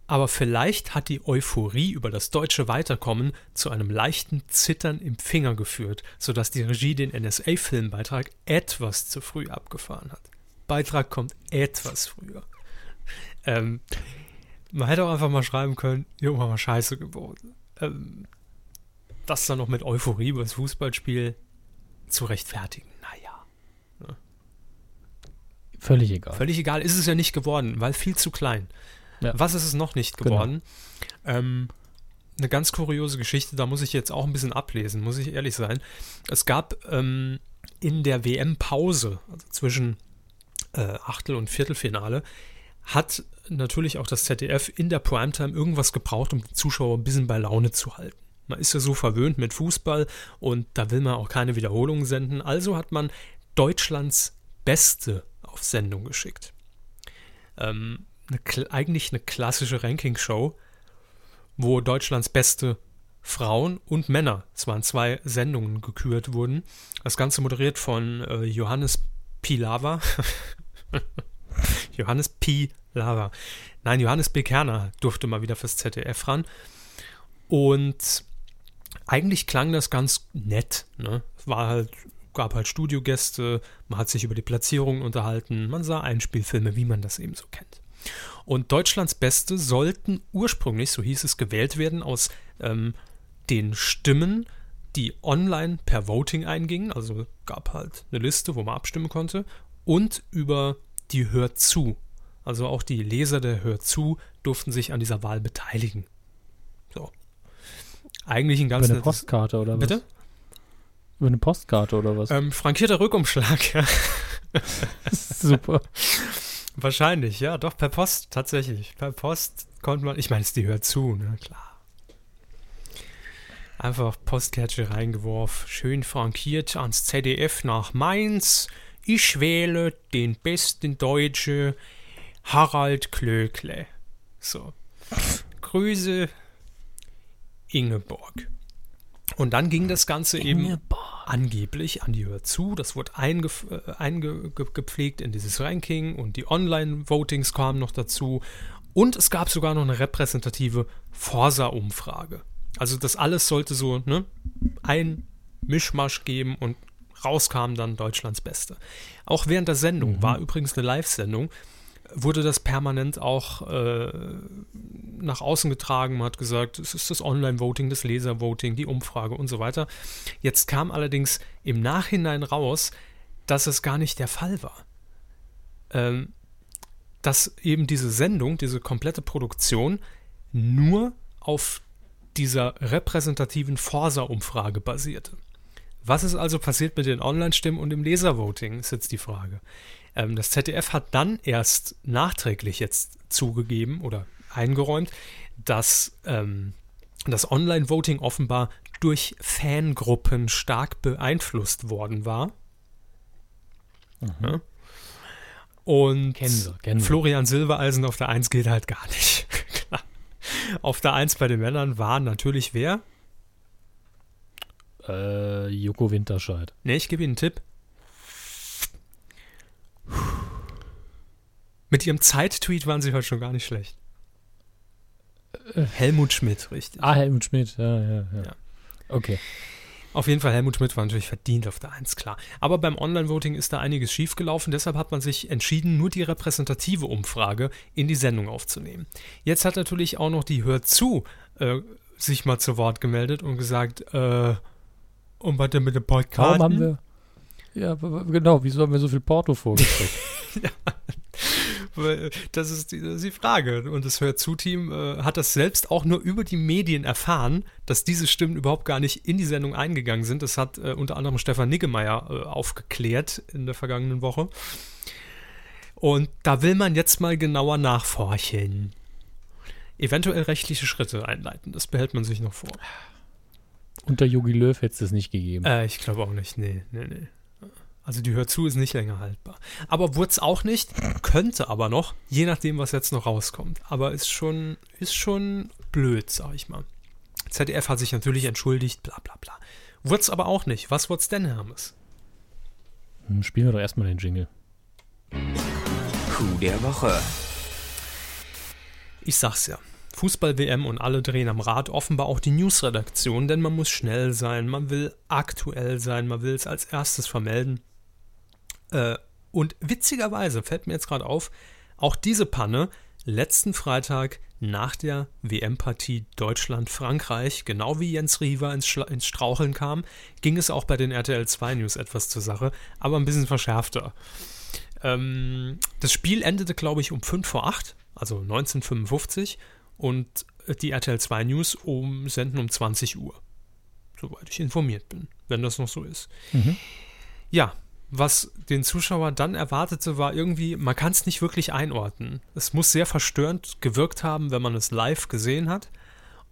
aber vielleicht hat die Euphorie über das deutsche Weiterkommen zu einem leichten Zittern im Finger geführt, sodass die Regie den NSA-Filmbeitrag etwas zu früh abgefahren hat. Beitrag kommt etwas früher. Ähm, man hätte auch einfach mal schreiben können, Junge, haben wir Scheiße gebaut. Ähm, das dann noch mit Euphorie über das Fußballspiel zu rechtfertigen, naja. Völlig egal. Völlig egal, ist es ja nicht geworden, weil viel zu klein. Ja. Was ist es noch nicht Genau. geworden? Ähm, eine ganz kuriose Geschichte, da muss ich jetzt auch ein bisschen ablesen, muss ich ehrlich sein. Es gab ähm, in der WM-Pause, also zwischen äh, Achtel- und Viertelfinale, hat natürlich auch das ZDF in der Primetime irgendwas gebraucht, um die Zuschauer ein bisschen bei Laune zu halten. Man ist ja so verwöhnt mit Fußball und da will man auch keine Wiederholungen senden. Also hat man Deutschlands Beste auf Sendung geschickt. Ähm, eine, eigentlich eine klassische Ranking-Show, wo Deutschlands beste Frauen und Männer, es waren zwei Sendungen gekürt wurden. Das Ganze moderiert von äh, Johannes Pilava. Johannes P. Lava. Nein, Johannes B. Kerner durfte mal wieder fürs ZDF ran. Und eigentlich klang das ganz nett. Ne? Es war halt, gab halt Studiogäste, man hat sich über die Platzierung unterhalten, man sah Einspielfilme, wie man das eben so kennt. Und Deutschlands Beste sollten ursprünglich, so hieß es, gewählt werden aus ähm, den Stimmen, die online per Voting eingingen. Also gab halt eine Liste, wo man abstimmen konnte. Und über die Hört zu. Also auch die Leser der Hört zu durften sich an dieser Wahl beteiligen. So. Eigentlich ein ganz Über eine Postkarte oder was? Bitte? Über eine Postkarte oder was? Ähm, frankierter Rückumschlag, ja. Super. Wahrscheinlich, ja, doch, per Post, tatsächlich. Per Post konnte man, ich meine, es die hört zu, ne, klar. Einfach Postkärtchen reingeworfen, schön frankiert ans ZDF nach Mainz. Ich wähle den besten Deutsche Harald Klöckle. So. Grüße Ingeborg. Und dann ging das Ganze eben angeblich an die Hör zu. Das wurde eingepflegt äh, in dieses Ranking und die Online-Votings kamen noch dazu. Und es gab sogar noch eine repräsentative Forsa-Umfrage. Also das alles sollte so ne, ein Mischmasch geben und rauskam dann Deutschlands Beste. Auch während der Sendung, mhm. war übrigens eine Live-Sendung, wurde das permanent auch äh, nach außen getragen. Man hat gesagt, es ist das Online-Voting, das Leser-Voting, die Umfrage und so weiter. Jetzt kam allerdings im Nachhinein raus, dass es gar nicht der Fall war. Ähm, dass eben diese Sendung, diese komplette Produktion nur auf dieser repräsentativen Forsa-Umfrage basierte. Was ist also passiert mit den Online-Stimmen und dem Leser-Voting, ist jetzt die Frage. Ähm, das ZDF hat dann erst nachträglich jetzt zugegeben oder eingeräumt, dass ähm, das Online-Voting offenbar durch Fangruppen stark beeinflusst worden war. Mhm. Und kennen wir, kennen wir. Florian Silbereisen auf der 1 gilt halt gar nicht. auf der 1 bei den Männern war natürlich wer? Äh, Joko Winterscheid. Ne, ich gebe Ihnen einen Tipp. Mit ihrem Zeit-Tweet waren sie heute schon gar nicht schlecht. Helmut Schmidt, richtig. Ah, Helmut Schmidt, ja, ja, ja. ja. Okay. Auf jeden Fall, Helmut Schmidt war natürlich verdient auf der 1, klar. Aber beim Online-Voting ist da einiges schiefgelaufen, deshalb hat man sich entschieden, nur die repräsentative Umfrage in die Sendung aufzunehmen. Jetzt hat natürlich auch noch die Hör zu äh, sich mal zu Wort gemeldet und gesagt, äh, und was denn mit dem Podcast? Warum haben wir, ja, genau. Wieso haben wir so viel Porto vorgestellt? ja, das ist die, das ist die, Frage. Und das Hör-zu-Team äh, hat das selbst auch nur über die Medien erfahren, dass diese Stimmen überhaupt gar nicht in die Sendung eingegangen sind. Das hat äh, unter anderem Stefan Niggemeier äh, aufgeklärt in der vergangenen Woche. Und da will man jetzt mal genauer nachforschen. Eventuell rechtliche Schritte einleiten. Das behält man sich noch vor. Unter Yogi Löw hätte es das nicht gegeben. Äh, ich glaube auch nicht. Nee, nee, nee. Also die Hör zu ist nicht länger haltbar. Aber wurde es auch nicht, könnte aber noch, je nachdem, was jetzt noch rauskommt. Aber ist schon, ist schon blöd, sag ich mal. ZDF hat sich natürlich entschuldigt, bla bla bla. Wurde es aber auch nicht. Was wurde es denn, Hermes? Hm, spielen wir doch erstmal den Jingle. Coup der Woche. Ich sag's ja. Fußball-WM und alle drehen am Rad, offenbar auch die News-Redaktion, denn man muss schnell sein, man will aktuell sein, man will es als erstes vermelden. Äh, und witzigerweise fällt mir jetzt gerade auf, auch diese Panne letzten Freitag nach der WM-Partie Deutschland-Frankreich, genau wie Jens Riewer ins, ins, Straucheln kam, ging es auch bei den RTL 2 News etwas zur Sache, aber ein bisschen verschärfter. Ähm, das Spiel endete, glaube ich, um 5 vor 8, also 1955 und die RTL 2 News um, senden um 20 Uhr. Soweit ich informiert bin, wenn das noch so ist. Mhm. Ja, was den Zuschauer dann erwartete, war irgendwie, man kann es nicht wirklich einordnen. Es muss sehr verstörend gewirkt haben, wenn man es live gesehen hat.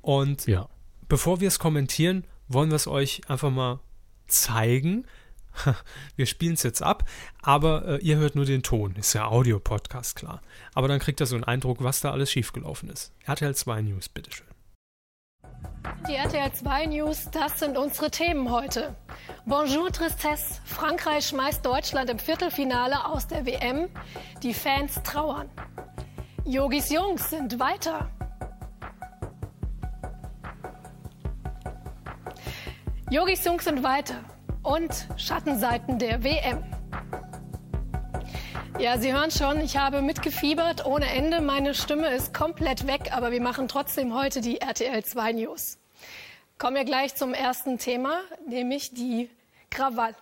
Und Ja. bevor wir es kommentieren, wollen wir es euch einfach mal zeigen. Wir spielen es jetzt ab, aber äh, ihr hört nur den Ton. Ist ja Audio-Podcast, klar. Aber dann kriegt ihr so einen Eindruck, was da alles schiefgelaufen ist. RTL 2 News, bitteschön. Die RTL 2 News, das sind unsere Themen heute. Bonjour Tristesse. Frankreich schmeißt Deutschland im Viertelfinale aus der WM. Die Fans trauern. Yogis Jungs sind weiter. Yogis Jungs sind weiter. Und Schattenseiten der WM. Ja, Sie hören schon, ich habe mitgefiebert ohne Ende. Meine Stimme ist komplett weg, aber wir machen trotzdem heute die RTL 2 News. Kommen wir gleich zum ersten Thema, nämlich die Krawall.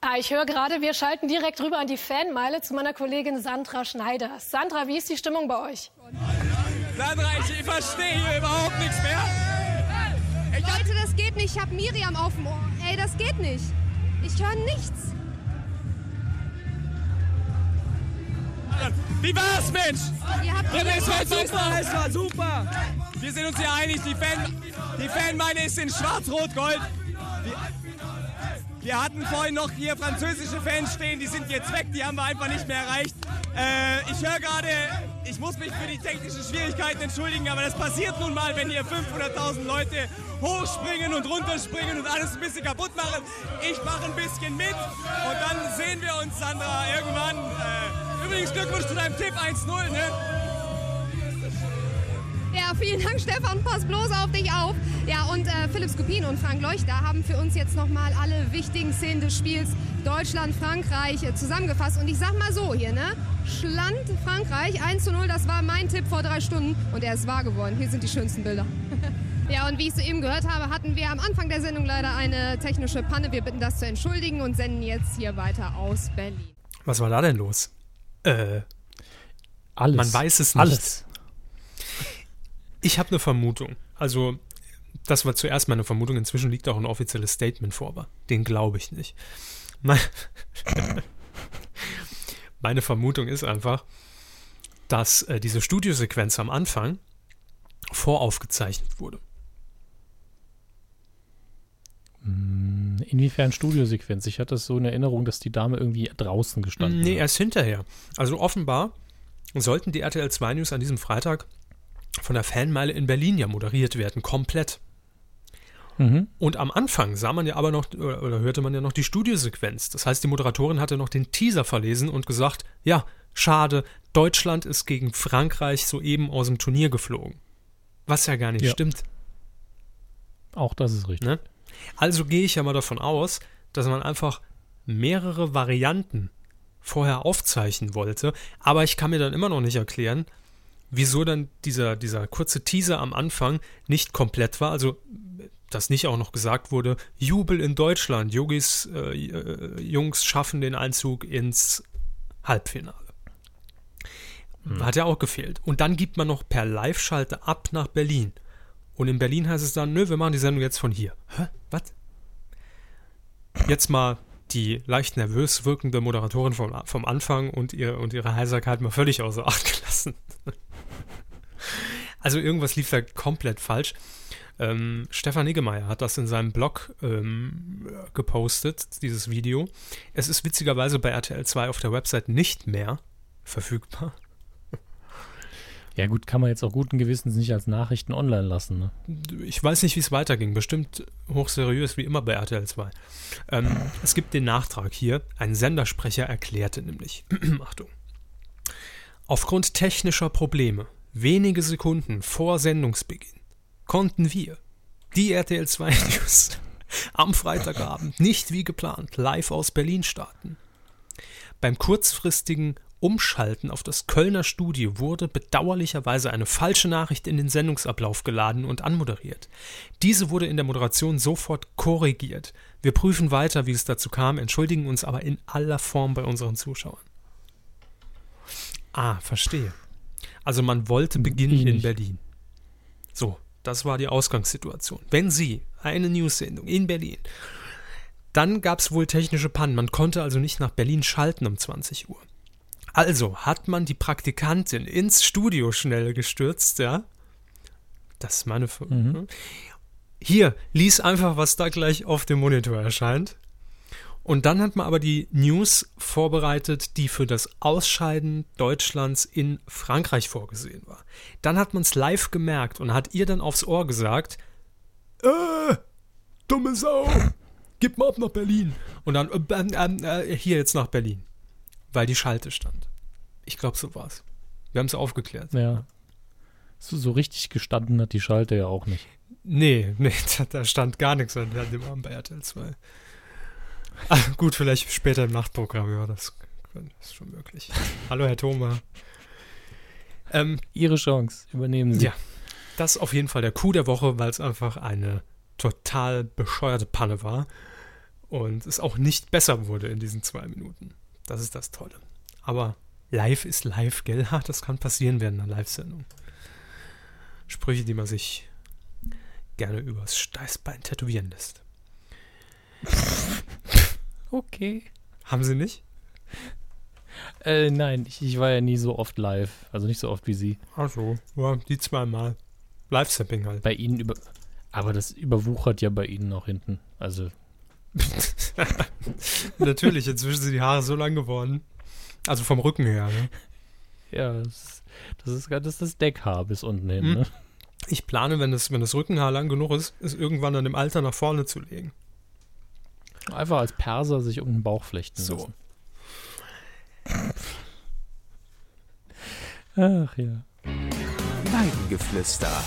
Ah, ich höre gerade, wir schalten direkt rüber an die Fanmeile zu meiner Kollegin Sandra Schneider. Sandra, wie ist die Stimmung bei euch? Sandra, ich verstehe hier überhaupt nichts mehr. Ich Leute, das geht nicht. Ich habe Miriam auf dem Ohr. Ey, das geht nicht. Ich höre nichts. Wie war's, Mensch? Ihr ist heute super. Es war super. Wir sind uns hier einig. Die, Fan, die Fanmeile ist in schwarz-rot-gold. Wir, wir hatten vorhin noch hier französische Fans stehen. Die sind jetzt weg. Die haben wir einfach nicht mehr erreicht. Äh, ich höre gerade, ich muss mich für die technischen Schwierigkeiten entschuldigen, aber das passiert nun mal, wenn hier 500.000 Leute hochspringen und runterspringen und alles ein bisschen kaputt machen. Ich mache ein bisschen mit und dann sehen wir uns, Sandra, irgendwann. Äh, übrigens Glückwunsch zu deinem Tipp 1-0, ne? Ja, vielen Dank, Stefan. Pass bloß auf dich auf. Ja, und äh, Philipp Skopin und Frank Leuchter haben für uns jetzt nochmal alle wichtigen Szenen des Spiels Deutschland-Frankreich äh, zusammengefasst. Und ich sag mal so hier, ne? Schland Frankreich 1 zu 0, das war mein Tipp vor drei Stunden und er ist wahr geworden. Hier sind die schönsten Bilder. Ja, und wie ich soeben gehört habe, hatten wir am Anfang der Sendung leider eine technische Panne. Wir bitten das zu entschuldigen und senden jetzt hier weiter aus Berlin. Was war da denn los? Äh, Alles. Man weiß es nicht. Alles. ich habe eine Vermutung. Also, das war zuerst meine Vermutung. Inzwischen liegt auch ein offizielles Statement vor, aber den glaube ich nicht. Mein- Meine Vermutung ist einfach, dass äh, diese Studiosequenz am Anfang voraufgezeichnet wurde. Inwiefern Studiosequenz? Ich hatte es so in Erinnerung, dass die Dame irgendwie draußen gestanden Nee, hat. erst hinterher. Also offenbar sollten die RTL 2 News an diesem Freitag von der Fanmeile in Berlin ja moderiert werden, komplett. Mhm. Und am Anfang sah man ja aber noch, oder, oder hörte man ja noch die Studiosequenz. Das heißt, die Moderatorin hatte noch den Teaser verlesen und gesagt, ja, schade, Deutschland ist gegen Frankreich soeben aus dem Turnier geflogen. Was ja gar nicht Ja. stimmt. Auch das ist richtig. Ne? Also gehe ich ja mal davon aus, dass man einfach mehrere Varianten vorher aufzeichnen wollte, aber ich kann mir dann immer noch nicht erklären, wieso dann dieser, dieser kurze Teaser am Anfang nicht komplett war, also dass nicht auch noch gesagt wurde, Jubel in Deutschland, Yogis äh, äh, Jungs schaffen den Einzug ins Halbfinale. Hat ja auch gefehlt. Und dann gibt man noch per Live-Schalte ab nach Berlin. Und in Berlin heißt es dann, nö, wir machen die Sendung jetzt von hier. Hä? Was? Jetzt mal die leicht nervös wirkende Moderatorin vom, vom Anfang und, ihr, und ihre Heiserkeit mal völlig außer Acht gelassen. Also irgendwas lief da komplett falsch. Ähm, Stefan Niggemeier hat das in seinem Blog ähm, gepostet, dieses Video. Es ist witzigerweise bei RTL 2 auf der Website nicht mehr verfügbar. Ja gut, kann man jetzt auch guten Gewissens nicht als Nachrichten online lassen. Ne? Ich weiß nicht, wie es weiterging. Bestimmt hochseriös, wie immer bei RTL 2. Ähm, es gibt den Nachtrag hier. Ein Sendersprecher erklärte nämlich, Achtung, aufgrund technischer Probleme, wenige Sekunden vor Sendungsbeginn, konnten wir, die RTL 2 News, am Freitagabend nicht wie geplant live aus Berlin starten. Beim kurzfristigen Umschalten auf das Kölner Studio wurde bedauerlicherweise eine falsche Nachricht in den Sendungsablauf geladen und anmoderiert. Diese wurde in der Moderation sofort korrigiert. Wir prüfen weiter, wie es dazu kam, entschuldigen uns aber in aller Form bei unseren Zuschauern. Ah, verstehe. Also man wollte beginnen in. Berlin. So, das war die Ausgangssituation. Wenn Sie eine News-Sendung in Berlin Dann gab es wohl technische Pannen. Man konnte also nicht nach Berlin schalten um 20 Uhr. Also hat man die Praktikantin ins Studio schnell gestürzt, ja. Das ist meine. F Mhm. Hier, lies einfach, was da gleich auf dem Monitor erscheint. Und dann hat man aber die News vorbereitet, die für das Ausscheiden Deutschlands in Frankreich vorgesehen war. Dann hat man es live gemerkt und hat ihr dann aufs Ohr gesagt, äh, dumme Sau, gib mal ab nach Berlin. Und dann, äh, äh, äh, hier jetzt nach Berlin. Weil die Schalte stand. Ich glaube, so war's. Wir haben es aufgeklärt. Ja. So, so richtig gestanden hat die Schalte ja auch nicht. Nee, nee, da, da stand gar nichts an, an dem Abend bei RTL 2. Ah, gut, vielleicht später im Nachtprogramm, ja, das, das ist schon möglich. Hallo, Herr Thoma. Ähm, Ihre Chance, übernehmen Sie. Ja. das ist auf jeden Fall der Coup der Woche, weil es einfach eine total bescheuerte Panne war und es auch nicht besser wurde in diesen zwei Minuten. Das ist das Tolle. Aber live ist live, gell? Das kann passieren während einer Live-Sendung. Sprüche, die man sich gerne übers Steißbein tätowieren lässt. Okay. Haben Sie nicht? Äh, nein, ich, ich war ja nie so oft live. Also nicht so oft wie Sie. Ach so, ja, die zweimal. Live-Sapping halt. Bei Ihnen über. Aber das überwuchert ja bei Ihnen auch hinten. Also, Natürlich, inzwischen sind die Haare so lang geworden. Also vom Rücken her, ne? ja, das ist das, ist, das, ist das Deckhaar bis unten hin, Hm. ne? Ich plane, wenn das, wenn das Rückenhaar lang genug ist, es irgendwann dann im Alter nach vorne zu legen. Einfach als Perser sich um den Bauch flechten So. lassen. Ach ja. Weidengeflüster.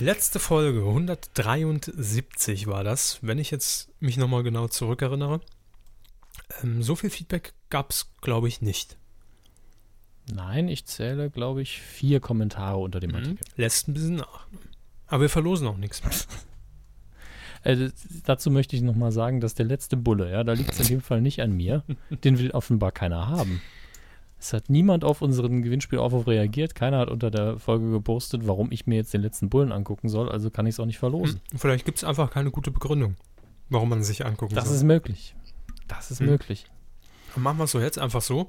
Letzte Folge, 173 war das, wenn ich jetzt mich nochmal genau zurückerinnere. Ähm, so viel Feedback gab es, glaube ich, nicht. Nein, ich zähle, glaube ich, vier Kommentare unter dem Mhm. Artikel. Lässt ein bisschen nach. Aber wir verlosen auch nichts mehr. Äh, dazu möchte ich nochmal sagen, dass der letzte Bulle, ja, da liegt es in dem Fall nicht an mir. Den will offenbar keiner haben. Es hat niemand auf unseren Gewinnspielaufruf reagiert. Keiner hat unter der Folge gepostet, warum ich mir jetzt den letzten Bullen angucken soll. Also kann ich es auch nicht verlosen. Hm, Vielleicht gibt es einfach keine gute Begründung, warum man sich angucken Das soll. ist möglich. Das ist Hm. möglich. Dann machen wir es so jetzt einfach so.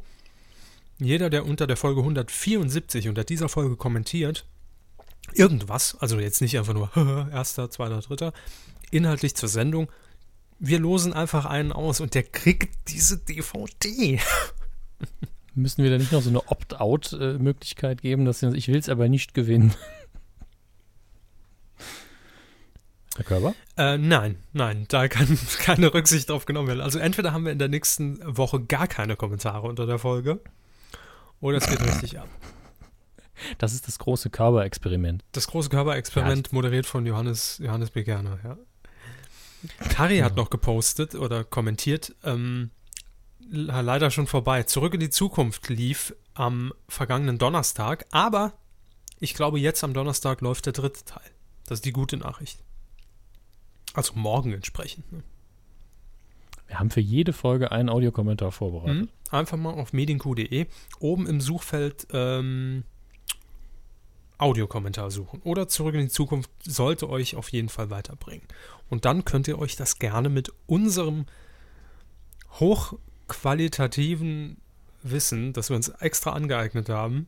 Jeder, der unter der Folge 174 unter dieser Folge kommentiert, irgendwas, also jetzt nicht einfach nur erster, zweiter, dritter, inhaltlich zur Sendung, wir losen einfach einen aus und der kriegt diese DVD. Müssen wir da nicht noch so eine Opt-out-Möglichkeit geben, dass sie ich will es aber nicht gewinnen? Herr Körber? Äh, nein, nein, da kann keine Rücksicht drauf genommen werden. Also entweder haben wir in der nächsten Woche gar keine Kommentare unter der Folge oder es geht richtig ab. Das ist das große Körperexperiment. Das große Körperexperiment moderiert von Johannes, Johannes Begerner, ja. Kari hat noch gepostet oder kommentiert, ähm, leider schon vorbei. Zurück in die Zukunft lief am vergangenen Donnerstag, aber ich glaube, jetzt am Donnerstag läuft der dritte Teil. Das ist die gute Nachricht. Also morgen entsprechend. Ne? Wir haben für jede Folge einen Audiokommentar vorbereitet. Mhm. Einfach mal auf medienq.de oben im Suchfeld ähm, Audiokommentar suchen. Oder zurück in die Zukunft sollte euch auf jeden Fall weiterbringen. Und dann könnt ihr euch das gerne mit unserem hochqualitativen Wissen, das wir uns extra angeeignet haben.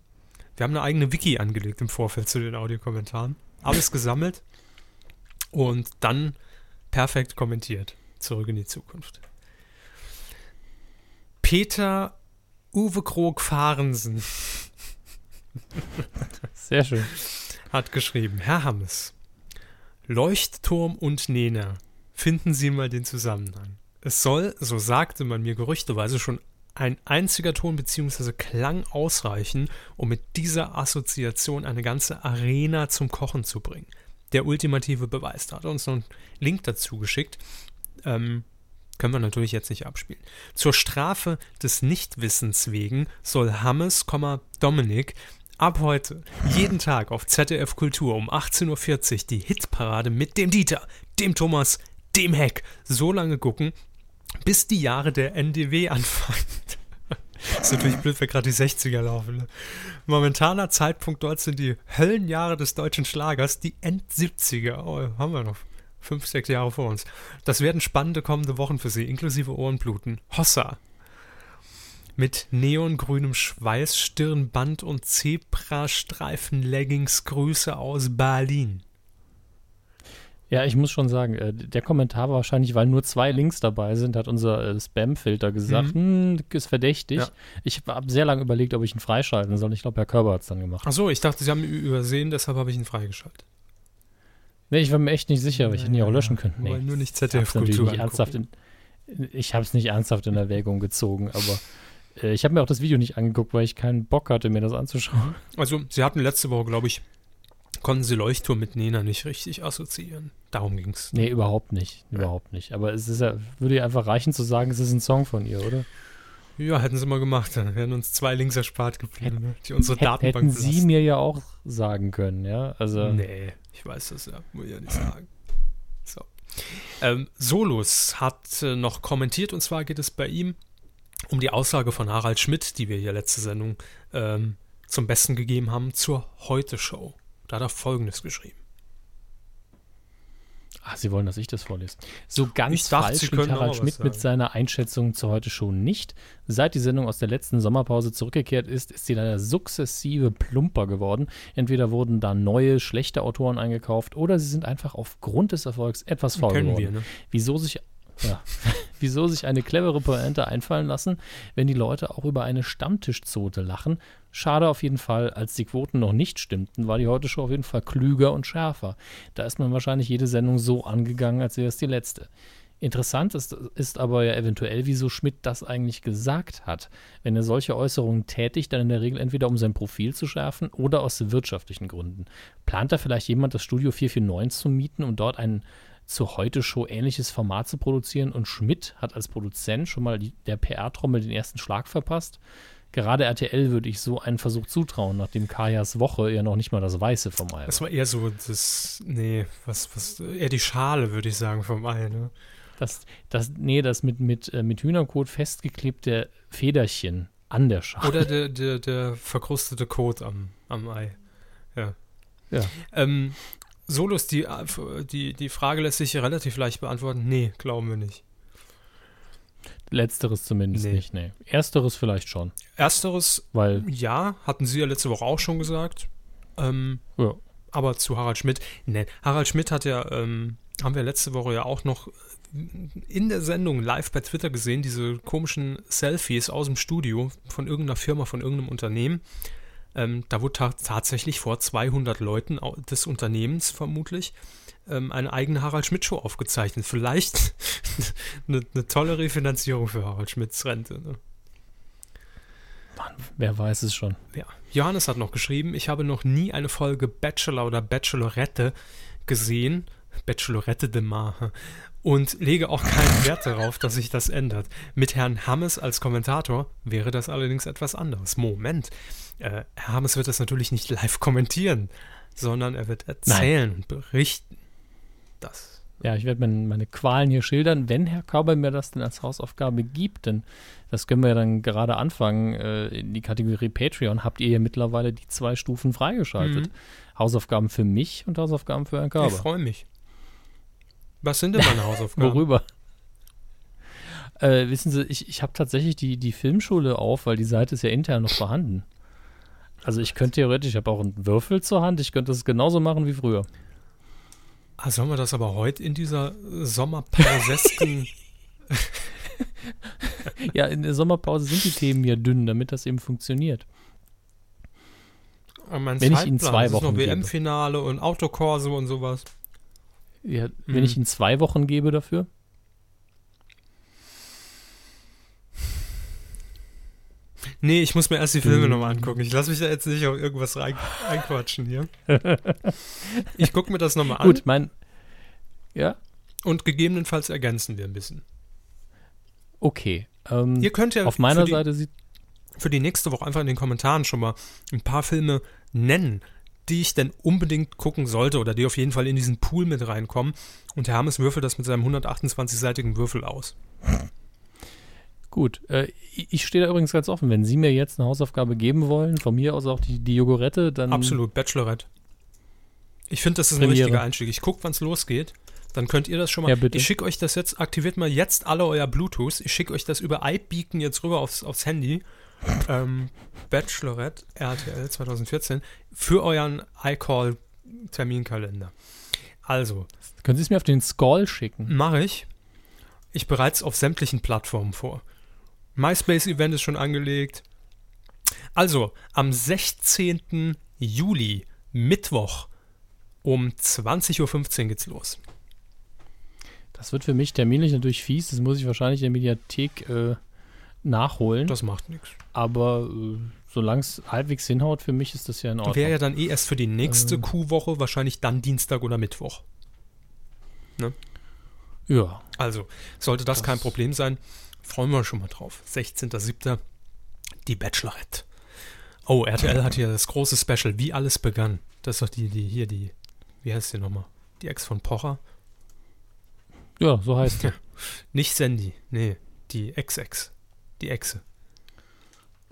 Wir haben eine eigene Wiki angelegt im Vorfeld zu den Audiokommentaren. Alles gesammelt und dann perfekt kommentiert. Zurück in die Zukunft. Peter Uwe Krog Fahrensen Sehr schön. hat geschrieben, Herr Hammes, Leuchtturm und Nena, finden Sie mal den Zusammenhang. Es soll, so sagte man mir gerüchteweise, schon ein einziger Ton bzw. Klang ausreichen, um mit dieser Assoziation eine ganze Arena zum Kochen zu bringen. Der ultimative Beweis. Da hat er uns noch einen Link dazu geschickt. Ähm, können wir natürlich jetzt nicht abspielen. Zur Strafe des Nichtwissens wegen soll Hammes, Dominik ab heute jeden Tag auf ZDF Kultur um 18.40 Uhr die Hitparade mit dem Dieter, dem Thomas, dem Heck so lange gucken, bis die Jahre der NDW anfangen. ist natürlich blöd, wenn gerade die 60er laufen. Ne? Momentaner Zeitpunkt dort sind die Höllenjahre des deutschen Schlagers, die End-70er. Oh, haben wir noch. Fünf, sechs Jahre vor uns. Das werden spannende kommende Wochen für Sie, inklusive Ohrenbluten. Hossa. Mit neongrünem Schweiß, Stirnband und Zebrastreifen-Leggings Grüße aus Berlin. Ja, ich muss schon sagen, äh, der Kommentar war wahrscheinlich, weil nur zwei Links dabei sind, hat unser äh, Spam-Filter gesagt, hm, ist verdächtig. Ja. Ich habe sehr lange überlegt, ob ich ihn freischalten soll. Ich glaube, Herr Körber hat es dann gemacht. Achso, ich dachte, Sie haben ihn übersehen, deshalb habe ich ihn freigeschaltet. Nee, ich war mir echt nicht sicher, aber ich ihn ja auch löschen können. Weil Nee, nur nicht ZDF-Kultur Ich habe es nicht ernsthaft in Erwägung gezogen, aber äh, ich habe mir auch das Video nicht angeguckt, weil ich keinen Bock hatte, mir das anzuschauen. Also, Sie hatten letzte Woche, glaube ich, konnten Sie Leuchtturm mit Nena nicht richtig assoziieren. Darum ging es. Nee, überhaupt nicht. Überhaupt nicht. Aber es ist ja, würde ja einfach reichen zu sagen, es ist ein Song von ihr, oder? Ja, hätten Sie mal gemacht, dann wären uns zwei Links erspart geblieben, ne? die unsere Hät- Datenbank Hätten Sie belasten. mir ja auch sagen können, ja? Also, Nee, ich weiß das ja, muss ich ja nicht sagen. So. Ähm, Solus hat äh, noch kommentiert und zwar geht es bei ihm um die Aussage von Harald Schmidt, die wir hier letzte Sendung ähm, zum Besten gegeben haben, zur Heute-Show. Da hat er Folgendes geschrieben. Ah, Sie wollen, dass ich das vorlese. So ganz Ich dachte, falsch Sie liegt Harald Schmidt mit seiner Einschätzung zur heute schon nicht. Seit die Sendung aus der letzten Sommerpause zurückgekehrt ist, ist sie leider sukzessive plumper geworden. Entweder wurden da neue, schlechte Autoren eingekauft oder sie sind einfach aufgrund des Erfolgs etwas faul geworden. wir, ne? Wieso sich, ja, wieso sich eine clevere Pointe einfallen lassen, wenn die Leute auch über eine Stammtischzote lachen? Schade auf jeden Fall, als die Quoten noch nicht stimmten, war die heute Show auf jeden Fall klüger und schärfer. Da ist man wahrscheinlich jede Sendung so angegangen, als wäre es die letzte. Interessant ist, ist aber ja eventuell, wieso Schmidt das eigentlich gesagt hat. Wenn er solche Äußerungen tätigt, dann in der Regel entweder um sein Profil zu schärfen oder aus wirtschaftlichen Gründen. Plant da vielleicht jemand, das Studio 449 zu mieten und dort ein zur Heute-Show ähnliches Format zu produzieren und Schmidt hat als Produzent schon mal die, der PR-Trommel den ersten Schlag verpasst? Gerade RTL würde ich so einen Versuch zutrauen, nachdem Kajas Woche ja noch nicht mal das Weiße vom Ei war. Das war eher so das, nee, was, was, eher die Schale, würde ich sagen, vom Ei, ne? Das, das, nee, das mit, mit, äh, mit Hühnerkot festgeklebte Federchen an der Schale. Oder der, der, der verkrustete Kot am, am Ei. Ja. Ja. Ähm, Solus, die, die, die Frage lässt sich relativ leicht beantworten. Nee, glauben wir nicht. Letzteres zumindest Nee. nicht, nee. Ersteres vielleicht schon, Ersteres, weil, ja, hatten Sie ja letzte Woche auch schon gesagt. Ähm, ja, aber zu Harald Schmidt, nee, Harald Schmidt hat ja, ähm, haben wir letzte Woche ja auch noch in der Sendung live bei Twitter gesehen, diese komischen Selfies aus dem Studio von irgendeiner Firma, von irgendeinem Unternehmen. Ähm, da wurde ta tatsächlich vor 200 Leuten des Unternehmens vermutlich ähm, eine eigene Harald Schmidt Show aufgezeichnet. Vielleicht eine, eine tolle Refinanzierung für Harald Schmidts Rente. Ne? Mann, wer weiß es schon. Ja. Johannes hat noch geschrieben, ich habe noch nie eine Folge Bachelor oder Bachelorette gesehen. Bachelorette de Mar. Und lege auch keinen Wert darauf, dass sich das ändert. Mit Herrn Hammes als Kommentator wäre das allerdings etwas anderes. Moment. Äh, Herr Hammes wird das natürlich nicht live kommentieren, sondern er wird erzählen und berichten. Das. Ja, ich werde meine, meine Qualen hier schildern, wenn Herr Kauber mir das denn als Hausaufgabe gibt, denn das können wir ja dann gerade anfangen. Äh, in die Kategorie Patreon habt ihr ja mittlerweile die zwei Stufen freigeschaltet. Mhm. Hausaufgaben für mich und Hausaufgaben für Herrn Ich Kauber. freue mich. Was sind denn meine Hausaufgaben? Worüber? Äh, wissen Sie, ich, ich habe tatsächlich die, die Filmschule auf, weil die Seite ist ja intern noch vorhanden. Also ich könnte theoretisch, ich habe auch einen Würfel zur Hand, ich könnte es genauso machen wie früher. Ah, sollen wir das aber heute in dieser Sommerpausesken Ja, in der Sommerpause sind die Themen ja dünn, damit das eben funktioniert. Ah, mein Wenn ich Ihnen zwei Wochen noch. WM-Finale und Autokorso und sowas. Ja. Wenn ich Ihnen zwei Wochen gebe dafür, Nee, ich muss mir erst die Filme Mhm. nochmal angucken. Ich lasse mich da jetzt nicht auf irgendwas rein, reinquatschen hier. Ich gucke mir das nochmal an gut, mein. Ja, und gegebenenfalls ergänzen wir ein bisschen. okay. Ähm, Ihr könnt ja auf meiner die, Seite sieht. für die nächste Woche einfach in den Kommentaren schon mal ein paar Filme nennen, die ich denn unbedingt gucken sollte oder die auf jeden Fall in diesen Pool mit reinkommen. Und Herr Hammes würfelt das mit seinem 128-seitigen Würfel aus. Gut, äh, ich stehe da übrigens ganz offen. Wenn Sie mir jetzt eine Hausaufgabe geben wollen, von mir aus auch die, die Jogurette, dann. Absolut, Bachelorette. Ich finde, das ist ein Premiere. richtiger Einstieg. Ich gucke, wann es losgeht. Dann könnt ihr das schon mal. Ja, bitte. Ich schicke euch das jetzt, aktiviert mal jetzt alle euer Bluetooth. Ich schicke euch das über iBeacon jetzt rüber aufs, aufs Handy. ähm, Bachelorette RTL 2014 für euren iCall Terminkalender. Also, Können Sie es mir auf den Skull schicken? mache ich. Ich bereite es auf sämtlichen Plattformen vor. MySpace-Event ist schon angelegt. Also, am 16. Juli, Mittwoch, um 20.15 Uhr geht's los. Das wird für mich terminlich natürlich fies. Das muss ich wahrscheinlich in der Mediathek äh, nachholen. Das macht nichts. Aber äh, solange es halbwegs hinhaut, für mich ist das ja in Ordnung. Wäre ja dann eh erst für die nächste Ähm. Q-Woche, wahrscheinlich dann Dienstag oder Mittwoch. ja. Also, sollte das, Das- kein Problem sein, freuen wir uns schon mal drauf. 16.07. Die Bachelorette. Oh, RTL hat hier das große Special, wie alles begann. Das ist doch die, die hier, die, wie heißt die nochmal? Die Ex von Pocher? Ja, so heißt es. Nicht Sandy, nee, die Ex-Ex. Die Exe.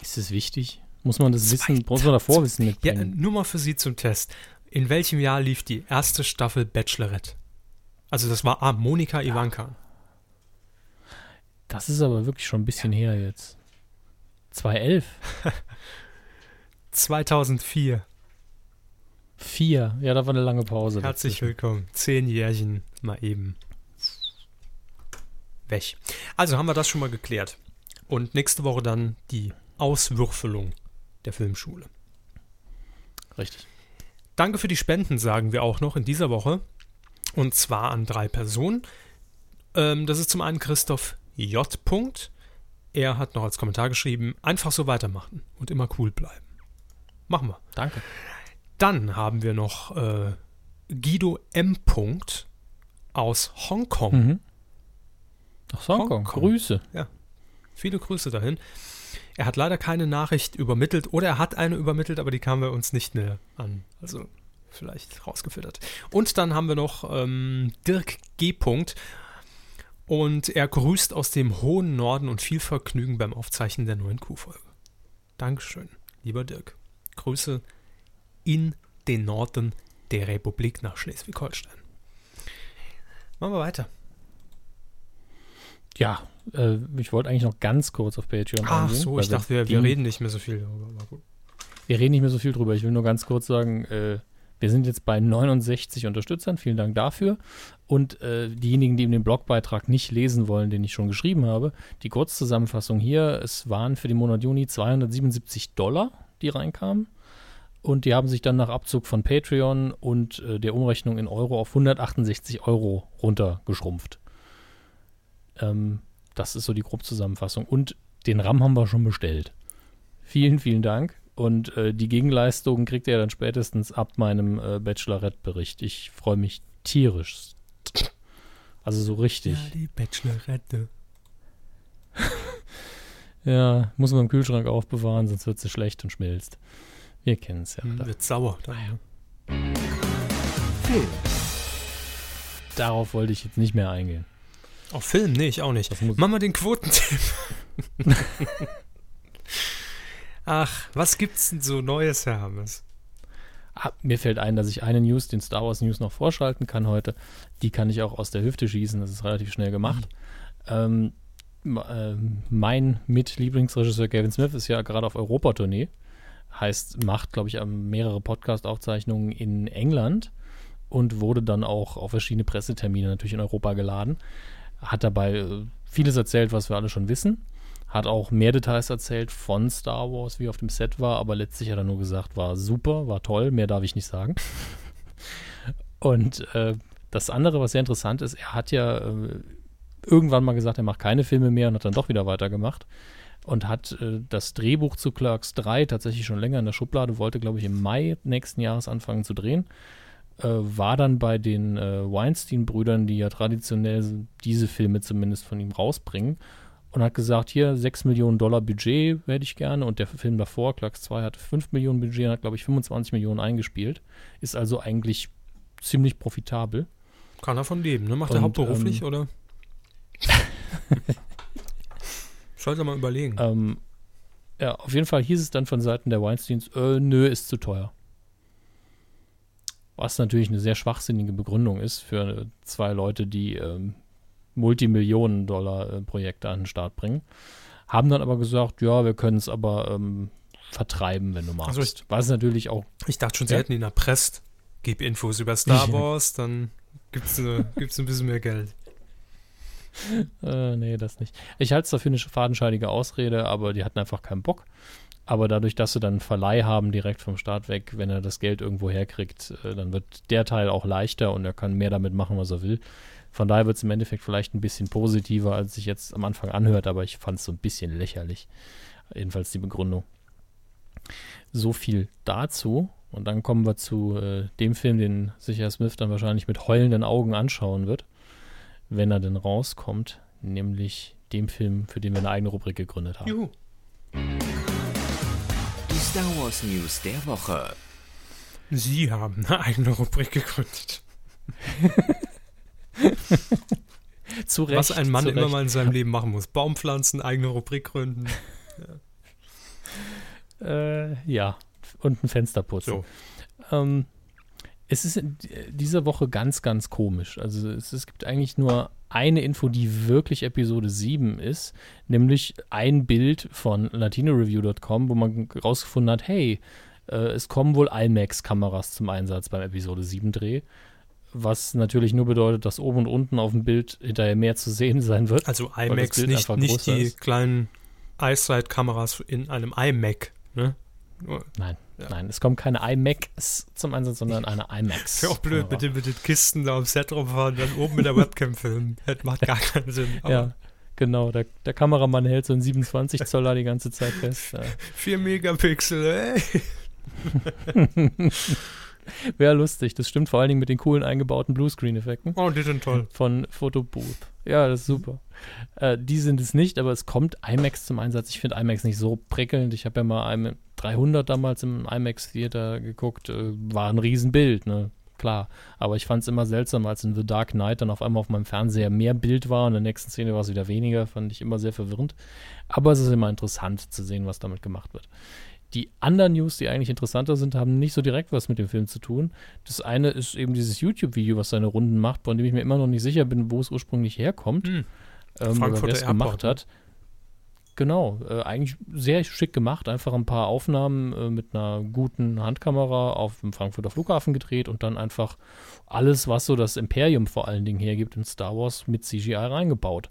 Ist es wichtig? Muss man das Zweiter- wissen? Muss man davor Wissen Ja, nur mal für Sie zum Test. In welchem Jahr lief die erste Staffel Bachelorette? Also das war ah, Monika Ivanka. Das ist aber wirklich schon ein bisschen her jetzt. 2011? 2004. Vier. Ja, da war eine lange Pause. Herzlich dazwischen. willkommen. Zehn Jährchen mal eben. Weg. Also haben wir das schon mal geklärt. Und nächste Woche dann die Auswürfelung der Filmschule. Richtig. Danke für die Spenden, sagen wir auch noch in dieser Woche. Und zwar an drei Personen. Ähm, das ist zum einen Christoph J. Er hat noch als Kommentar geschrieben, einfach so weitermachen und immer cool bleiben. Machen wir. Danke. Dann haben wir noch äh, Guido M. Aus Hongkong. Mhm. Ach, Hongkong. Hongkong. Grüße. Viele Grüße dahin. Er hat leider keine Nachricht übermittelt oder er hat eine übermittelt, aber die kamen wir uns nicht mehr an. Also vielleicht rausgefiltert. Und dann haben wir noch ähm, Dirk G. Und er grüßt aus dem hohen Norden und viel Vergnügen beim Aufzeichnen der neuen Q-Folge. Dankeschön, lieber Dirk. Grüße in den Norden der Republik nach Schleswig-Holstein. Machen wir weiter. Ja, äh, ich wollte eigentlich noch ganz kurz auf Patreon Ach eingehen. so, ich dachte, wir, wir reden nicht mehr so viel darüber. aber gut. Wir reden nicht mehr so viel drüber. Ich will nur ganz kurz sagen, äh, wir sind jetzt bei 69 Unterstützern. Vielen Dank dafür. Und äh, diejenigen, die eben den Blogbeitrag nicht lesen wollen, den ich schon geschrieben habe, die Kurzzusammenfassung hier, es waren für den Monat Juni 277 Dollar, die reinkamen. Und die haben sich dann nach Abzug von Patreon und äh, der Umrechnung in Euro auf 168 Euro runtergeschrumpft. Ähm, das ist so die Grobzusammenfassung. Und den RAM haben wir schon bestellt. Vielen, vielen Dank. Und äh, die Gegenleistung kriegt ihr dann spätestens ab meinem äh, Bachelorette-Bericht. Ich freue mich tierisch. Also so richtig. Ja, die Bachelorette. Ja, muss man im Kühlschrank aufbewahren, sonst wird sie schlecht und schmilzt. Wir kennen es ja. Hm, alle. Wird sauer. Dann, ne? Film. Darauf wollte ich jetzt nicht mehr eingehen. Auf Film? Nee, ich auch nicht. Mach mal den Quotentipp. Ach, was gibt's denn so Neues, Herr Hammes? Ah, mir fällt ein, dass ich eine News, den Star Wars News, noch vorschalten kann heute. Die kann ich auch aus der Hüfte schießen. Das ist relativ schnell gemacht. Ähm, m- ähm, mein Mitlieblingsregisseur Gavin Smith ist ja gerade auf Europatournee. Heißt, macht, glaube ich, ähm, mehrere Podcast-Aufzeichnungen in England und wurde dann auch auf verschiedene Pressetermine natürlich in Europa geladen. Hat dabei äh, vieles erzählt, was wir alle schon wissen. Hat auch mehr Details erzählt von Star Wars, wie auf dem Set war, aber letztlich hat er nur gesagt, war super, war toll, mehr darf ich nicht sagen. Und äh, das andere, was sehr interessant ist, er hat ja äh, irgendwann mal gesagt, er macht keine Filme mehr und hat dann doch wieder weitergemacht und hat äh, das Drehbuch zu Clerks 3 tatsächlich schon länger in der Schublade, wollte, glaube ich, im Mai nächsten Jahres anfangen zu drehen. Äh, war dann bei den äh, Weinstein-Brüdern, die ja traditionell diese Filme zumindest von ihm rausbringen und hat gesagt, hier 6 Millionen Dollar Budget hätte ich gerne und der Film davor, Clerks 2, hatte 5 Millionen Budget und hat, glaube ich, 25 Millionen eingespielt. Ist also eigentlich ziemlich profitabel. Kann er von leben, ne? Macht er hauptberuflich, ähm, oder? Sollte mal überlegen. Ähm, ja, auf jeden Fall hieß es dann von Seiten der Weinsteins, äh, nö, ist zu teuer. Was natürlich eine sehr schwachsinnige Begründung ist für zwei Leute, die ähm, Multimillionen-Dollar-Projekte an den Start bringen. Haben dann aber gesagt, ja, wir können es aber ähm, vertreiben, wenn du magst. Also ich- Was natürlich auch Ich dachte schon, sie Ja. hätten ihn erpresst. Gib Infos über Star Wars, dann gibt's, äh, gibt's ein bisschen mehr Geld. Äh, nee, das nicht. Ich halte es dafür eine fadenscheidige Ausrede, aber die hatten einfach keinen Bock. Aber dadurch, dass sie dann einen Verleih haben, direkt vom Start weg, wenn er das Geld irgendwo herkriegt, äh, dann wird der Teil auch leichter und er kann mehr damit machen, was er will. Von daher wird es im Endeffekt vielleicht ein bisschen positiver, als sich jetzt am Anfang anhört, aber ich fand es so ein bisschen lächerlich. Jedenfalls die Begründung. So viel dazu. Und dann kommen wir zu äh, dem Film, den sich Herr Smith dann wahrscheinlich mit heulenden Augen anschauen wird wenn er denn rauskommt, nämlich dem Film, für den wir eine eigene Rubrik gegründet haben. Juhu. Die Star Wars News der Woche. Sie haben eine eigene Rubrik gegründet. Zu Recht, Was ein Mann immer Recht. mal in seinem Leben machen muss. Baumpflanzen, eigene Rubrik gründen. Äh, ja, und ein Fenster putzen. So. Ähm, es ist in dieser Woche ganz, ganz komisch. Also es, es gibt eigentlich nur eine Info, die wirklich Episode 7 ist, nämlich ein Bild von latinoreview.com, wo man rausgefunden hat, hey, äh, es kommen wohl IMAX-Kameras zum Einsatz beim Episode 7-Dreh. Was natürlich nur bedeutet, dass oben und unten auf dem Bild hinterher mehr zu sehen sein wird. Also IMAX, nicht, nicht die ist. kleinen Eyesight-Kameras in einem iMac. Ne? Nein, Ja. nein, es kommen keine iMacs zum Einsatz, sondern eine IMAX. Wäre auch blöd, mit den, mit den Kisten da am Set rumfahren, dann oben mit der Webcam filmen. Das macht gar keinen Sinn. Ja, genau. Der, der Kameramann hält so einen 27 Zoller die ganze Zeit fest. Ja. 4 Megapixel, ey. Wäre lustig. Das stimmt vor allen Dingen mit den coolen eingebauten Bluescreen-Effekten Oh, die sind toll. von Photobooth. Ja, das ist super. Äh, die sind es nicht, aber es kommt IMAX zum Einsatz. Ich finde IMAX nicht so prickelnd. Ich habe ja mal ein 300 damals im IMAX-Theater geguckt. Äh, war ein Riesenbild, ne? Klar. Aber ich fand es immer seltsam, als in The Dark Knight dann auf einmal auf meinem Fernseher mehr Bild war und in der nächsten Szene war es wieder weniger. Fand ich immer sehr verwirrend. Aber es ist immer interessant zu sehen, was damit gemacht wird. Die anderen News, die eigentlich interessanter sind, haben nicht so direkt was mit dem Film zu tun. Das eine ist eben dieses YouTube-Video, was seine Runden macht, von dem ich mir immer noch nicht sicher bin, wo es ursprünglich herkommt. Hm. Ähm, wer es gemacht ne? hat. Genau, äh, eigentlich sehr schick gemacht. Einfach ein paar Aufnahmen äh, mit einer guten Handkamera auf dem Frankfurter Flughafen gedreht und dann einfach alles, was so das Imperium vor allen Dingen hergibt in Star Wars, mit CGI reingebaut.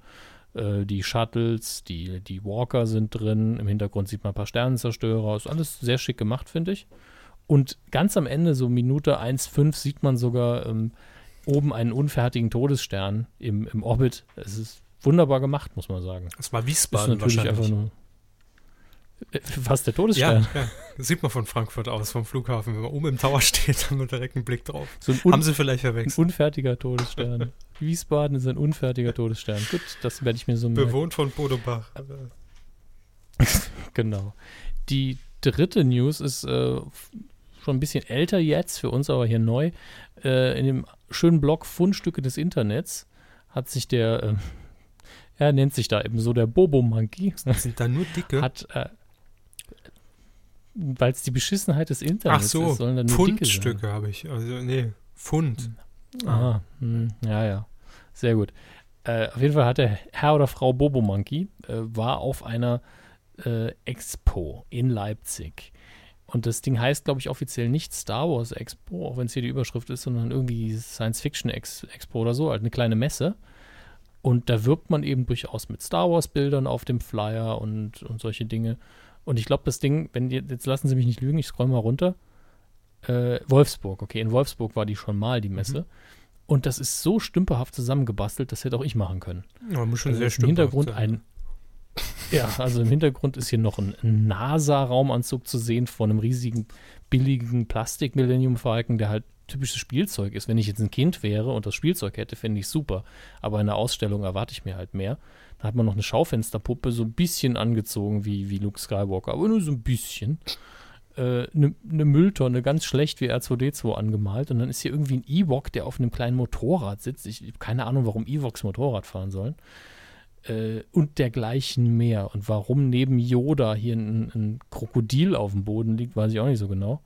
Äh, die Shuttles, die, die Walker sind drin, im Hintergrund sieht man ein paar Sternenzerstörer. Ist alles sehr schick gemacht, finde ich. Und ganz am Ende, so Minute 1,5, sieht man sogar ähm, oben einen unfertigen Todesstern im, im Orbit. Es ist wunderbar gemacht, muss man sagen. Das war Ist Wiesbaden natürlich einfach wahrscheinlich. nur. Was, der Ja, Todesstern? ja, das sieht man von Frankfurt aus, vom Flughafen. Wenn man oben im Tower steht, haben wir direkt einen Blick drauf. So ein, Haben sie vielleicht ein verwechselt. unfertiger Todesstern. Wiesbaden ist ein unfertiger Todesstern. Gut, das werde ich mir so merken. Bewohnt von Bodo Bach. Genau. Die dritte News ist äh, schon ein bisschen älter jetzt, für uns aber hier neu. Äh, in dem schönen Blog Fundstücke des Internets hat sich der, äh, er nennt sich da eben so der Bobo Monkey, Das sind da nur dicke. hat, äh, weil es die Beschissenheit des Internets Ach so, ist, sollen da nur dicke sein. Pfundstücke habe ich. Also, nee, Pfund. Aha, hm, ja, ja. Sehr gut. Äh, auf jeden Fall hat der Herr oder Frau Bobo Monkey äh, war auf einer äh, Expo in Leipzig. Und das Ding heißt, glaube ich, offiziell nicht Star Wars Expo, auch wenn es hier die Überschrift ist, sondern irgendwie Science Fiction Ex Expo oder so, halt eine kleine Messe. Und da wirbt man eben durchaus mit Star Wars Bildern auf dem Flyer und, und solche Dinge. Und ich glaube, das Ding, wenn die, jetzt lassen Sie mich nicht lügen, ich scroll mal runter. Äh, Wolfsburg, okay, in Wolfsburg war die schon mal, die Messe. Und das ist so stümperhaft zusammengebastelt, das hätte auch ich machen können. Ja, muss schon Also sehr stimmt. Hintergrund ein. Ja, also im Hintergrund ist hier noch ein NASA-Raumanzug zu sehen von einem riesigen, billigen Plastik-Millennium Falcon, der halt typisches Spielzeug ist. Wenn ich jetzt ein Kind wäre und das Spielzeug hätte, fände ich super. Aber in der Ausstellung erwarte ich mir halt mehr. Hat man noch eine Schaufensterpuppe so ein bisschen angezogen wie, wie Luke Skywalker, aber nur so ein bisschen. Eine äh, ne Mülltonne, ganz schlecht wie R2D2 angemalt. Und dann ist hier irgendwie ein Ewok, der auf einem kleinen Motorrad sitzt. Ich habe keine Ahnung, warum Ewoks Motorrad fahren sollen. Äh, und dergleichen mehr. Und warum neben Yoda hier ein, ein Krokodil auf dem Boden liegt, weiß ich auch nicht so genau.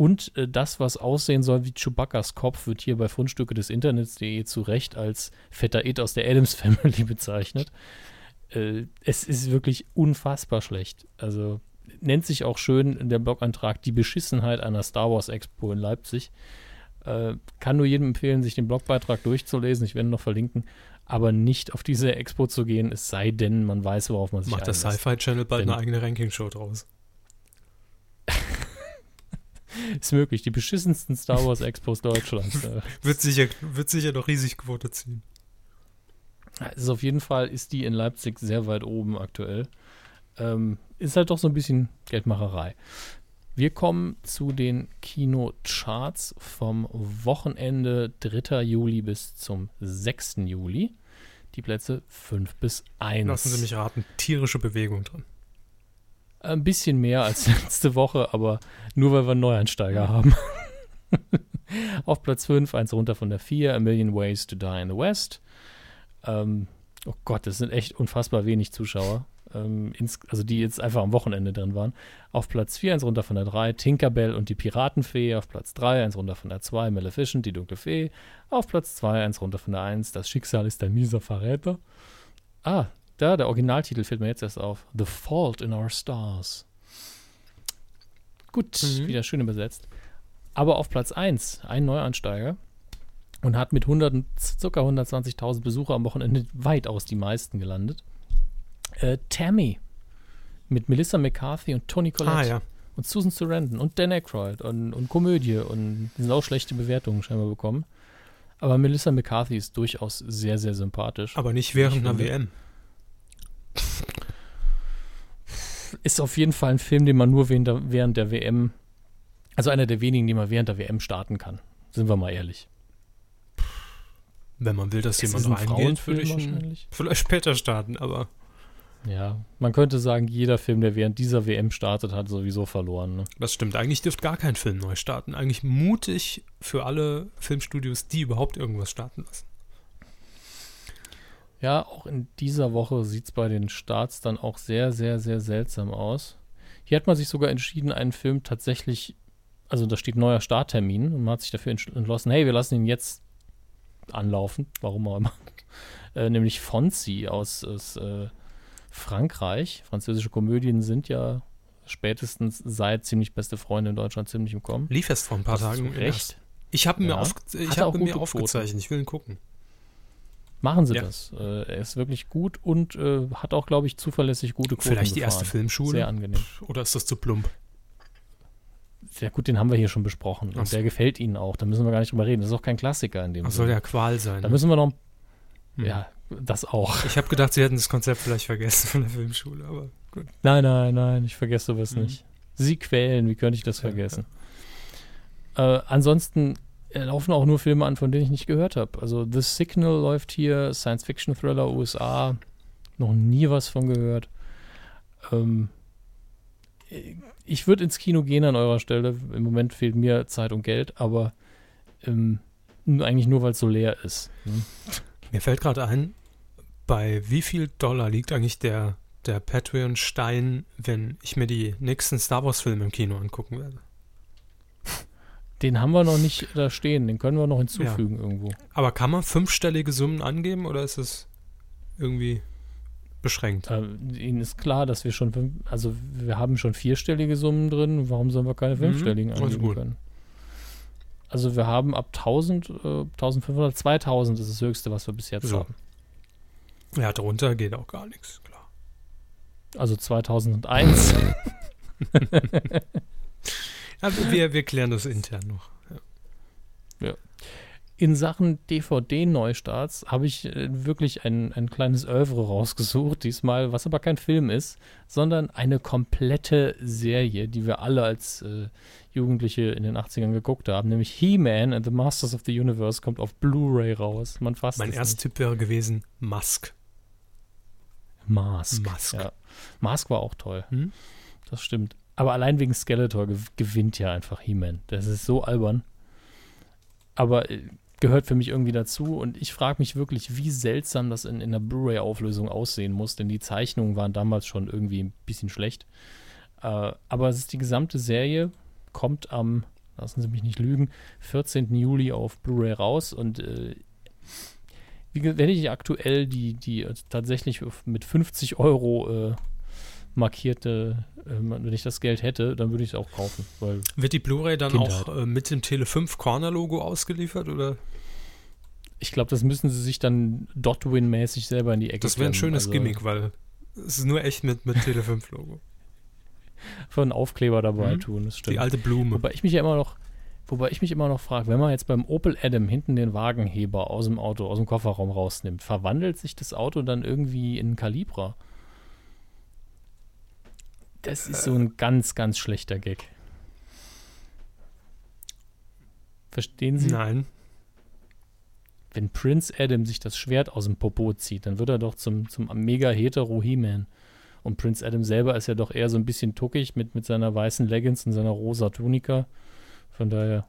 Und äh, das, was aussehen soll wie Chewbacca's Kopf, wird hier bei Fundstücke des Internets.de zu Recht als fetter It aus der Adams Family bezeichnet. Äh, es ist wirklich unfassbar schlecht. Also nennt sich auch schön der Blogantrag die Beschissenheit einer Star Wars Expo in Leipzig. Äh, kann nur jedem empfehlen, sich den Blogbeitrag durchzulesen. Ich werde ihn noch verlinken. Aber nicht auf diese Expo zu gehen, es sei denn, man weiß, worauf man sich Macht das einlässt. Sci-Fi Channel bald Denn- eine eigene Ranking-Show draus? Ist möglich. Die beschissensten Star Wars Expos Deutschlands. Äh, Wird sicher, wird sicher noch riesig Quote ziehen. Ist auf jeden Fall, ist die in Leipzig sehr weit oben aktuell. Ähm, ist halt doch so ein bisschen Geldmacherei. Wir kommen zu den Kinocharts vom Wochenende 3. Juli bis zum 6. Juli. Die Plätze 5 bis 1. Lassen Sie mich raten, tierische Bewegung drin. Ein bisschen mehr als letzte Woche, aber nur weil wir einen Neueinsteiger haben. Auf Platz 5, eins runter von der 4, A Million Ways to Die in the West. Ähm, oh Gott, das sind echt unfassbar wenig Zuschauer. Ähm, ins, also die jetzt einfach am Wochenende drin waren. Auf Platz 4, eins runter von der 3, Tinkerbell und die Piratenfee. Auf Platz 3, eins runter von der 2, Maleficent, die dunkle Fee. Auf Platz 2, eins runter von der 1, Das Schicksal ist ein mieser Verräter. Ah, da, der Originaltitel fällt mir jetzt erst auf. The Fault in Our Stars. Gut, Mhm. wieder schön übersetzt. Aber auf Platz 1 ein Neuansteiger und hat mit 100, und ca. 120.000 Besucher am Wochenende weitaus die meisten gelandet. Äh, Tammy mit Melissa McCarthy und Tony Collette Ah ja. und Susan Sarandon und Dan Aykroyd und, und Komödie und die sind auch schlechte Bewertungen scheinbar bekommen. Aber Melissa McCarthy ist durchaus sehr, sehr sympathisch. Aber nicht während Ich einer finde- WM. Ist auf jeden Fall ein Film, den man nur während der, während der WM, also einer der wenigen, die man während der WM starten kann. Sind wir mal ehrlich. Wenn man will, dass Es jemand ein reingeht, würde ich ihn wahrscheinlich. vielleicht später starten, aber Ja, man könnte sagen, jeder Film, der während dieser WM startet, hat sowieso verloren. Ne? das stimmt. Eigentlich dürfte gar kein Film neu starten. Eigentlich mutig für alle Filmstudios, die überhaupt irgendwas starten lassen. Ja, auch in dieser Woche sieht es bei den Starts dann auch sehr, sehr, sehr seltsam aus. Hier hat man sich sogar entschieden, einen Film tatsächlich, also da steht neuer Starttermin und man hat sich dafür entsch- entschlossen, hey, wir lassen ihn jetzt anlaufen, warum auch immer. äh, nämlich Fonzie aus, aus äh, Frankreich. Französische Komödien sind ja spätestens seit ziemlich beste Freunde in Deutschland ziemlich im Kommen. Lief erst vor ein paar Tagen. Recht. Ich habe mir, Ja. auf, ich auch mir aufgezeichnet. Ich will ihn gucken. Machen sie Ja. das. Äh, er ist wirklich gut und äh, hat auch, glaube ich, zuverlässig gute Quoten Vielleicht die erste gefahren. Filmschule. Sehr angenehm. Oder ist das zu plump? Sehr gut, den haben wir hier schon besprochen. Ach Und so. der gefällt Ihnen auch. Da müssen wir gar nicht drüber reden. Das ist auch kein Klassiker in dem Das soll ja Qual sein. Da ne? müssen wir noch. Hm. Ja, das auch. Ich habe gedacht, sie hätten das Konzept vielleicht vergessen von der Filmschule, aber gut. Nein, nein, nein, ich vergesse sowas Mhm. nicht. Sie quälen, wie könnte ich das Ja, vergessen? Äh, ansonsten laufen auch nur Filme an, von denen ich nicht gehört habe. Also The Signal läuft hier, Science-Fiction-Thriller USA, noch nie was von gehört. Ähm, äh, ich würde ins Kino gehen an eurer Stelle. Im Moment fehlt mir Zeit und Geld, aber ähm, eigentlich nur, weil es so leer ist. ne? Mir fällt gerade ein, bei wie viel Dollar liegt eigentlich der, der Patreon-Stein, wenn ich mir die nächsten Star Wars-Filme im Kino angucken werde? Den haben wir noch nicht da stehen, den können wir noch hinzufügen irgendwo. Aber kann man fünfstellige Summen angeben oder ist es irgendwie beschränkt? Äh, Ihnen ist klar, dass wir schon, fünf, also wir haben schon vierstellige Summen drin. Warum sollen wir keine fünfstelligen also angeben können? Also wir haben ab 1000, äh, 1500, 2000 ist das höchste, was wir bis jetzt So. haben. Ja, drunter geht auch gar nichts, klar. Also 2001. Aber wir, wir klären das intern noch. In Sachen DVD-Neustarts habe ich äh, wirklich ein, ein kleines Oeuvre rausgesucht, diesmal, was aber kein Film ist, sondern eine komplette Serie, die wir alle als äh, Jugendliche in den 80ern geguckt haben, nämlich He-Man and the Masters of the Universe kommt auf Blu-ray raus. Man fasst Mein erster Tipp wäre gewesen Musk. nicht. Mask. Mask. Ja. Mask war auch toll. Hm? Das stimmt. Aber allein wegen Skeletor gew gewinnt ja einfach He-Man. Das ist so albern. Aber äh, gehört für mich irgendwie dazu. Und ich frage mich wirklich, wie seltsam das in, in der Blu-ray-Auflösung aussehen muss, denn die Zeichnungen waren damals schon irgendwie ein bisschen schlecht. Äh, aber es ist die gesamte Serie, kommt am, lassen Sie mich nicht lügen, 14. Juli auf Blu-ray raus und äh, wie, wenn ich aktuell die, die äh, tatsächlich mit 50 Euro äh, markierte, äh, wenn ich das Geld hätte, dann würde ich es auch kaufen. Wird die Blu-ray dann Kindheit. auch äh, mit dem Tele 5 Corner Logo ausgeliefert oder? ich glaube, das müssen sie sich dann Dotwin-mäßig selber in die Ecke Das wäre ein schönes Also Gimmick, weil es ist nur echt mit, mit Tele 5 Logo. Für einen Aufkleber dabei Mhm. tun, das stimmt. Die alte Blume. Wobei ich mich ja immer noch, wobei ich mich immer noch frage, wenn man jetzt beim Opel Adam hinten den Wagenheber aus dem Auto, aus dem Kofferraum rausnimmt, verwandelt sich das Auto dann irgendwie in einen Calibra? Das ist so ein ganz, ganz schlechter Gag. Verstehen Sie? Nein. Wenn Prince Adam sich das Schwert aus dem Popo zieht, dann wird er doch zum, zum mega hetero He-Man. Und Prince Adam selber ist ja doch eher so ein bisschen tuckig mit, mit seiner weißen Leggings und seiner rosa Tunika. Von daher,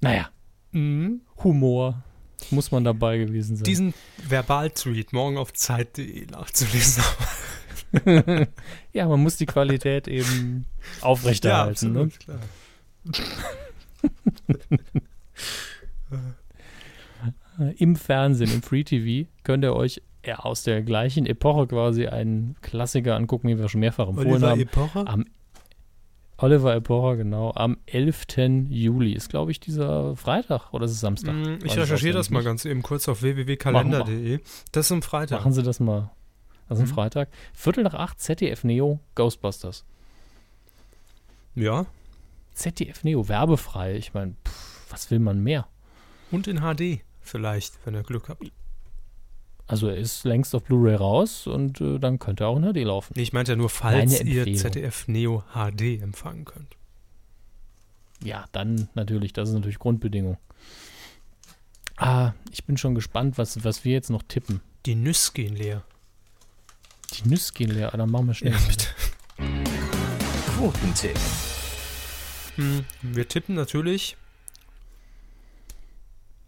naja, Mhm. Humor muss man dabei gewesen sein. Diesen Verbal-Tweet morgen auf Zeit.de nachzulesen. ja, man muss die Qualität eben aufrechterhalten. ne? klar. Im Fernsehen, im Free TV, könnt ihr euch ja, aus der gleichen Epoche quasi einen Klassiker angucken, den wir schon mehrfach empfohlen Oliver haben. Epoche? Am Oliver Epocher, genau. Am 11. Juli ist, glaube ich, dieser Freitag oder ist es Samstag? Mm, Ich recherchiere das mal ganz eben kurz auf www.kalender.de. Das ist am Freitag. Machen Sie das mal. Das ist ein Mhm. Freitag. Viertel nach acht, ZDF Neo, Ghostbusters. Ja. ZDF Neo, werbefrei. Ich meine, was will man mehr? Und in HD vielleicht, wenn ihr Glück habt. Also er ist längst auf Blu-ray raus und äh, dann könnte er auch in HD laufen. Nee, ich meinte ja nur, falls ihr. ZDF Neo HD empfangen könnt. Ja, dann natürlich, das ist natürlich Grundbedingung. Ah, ich bin schon gespannt, was, was wir jetzt noch tippen. Die Nüsse gehen leer. Die Nüsse gehen leer, dann machen wir schnell. Ja, bitte. Quotentipp. Hm, wir tippen natürlich.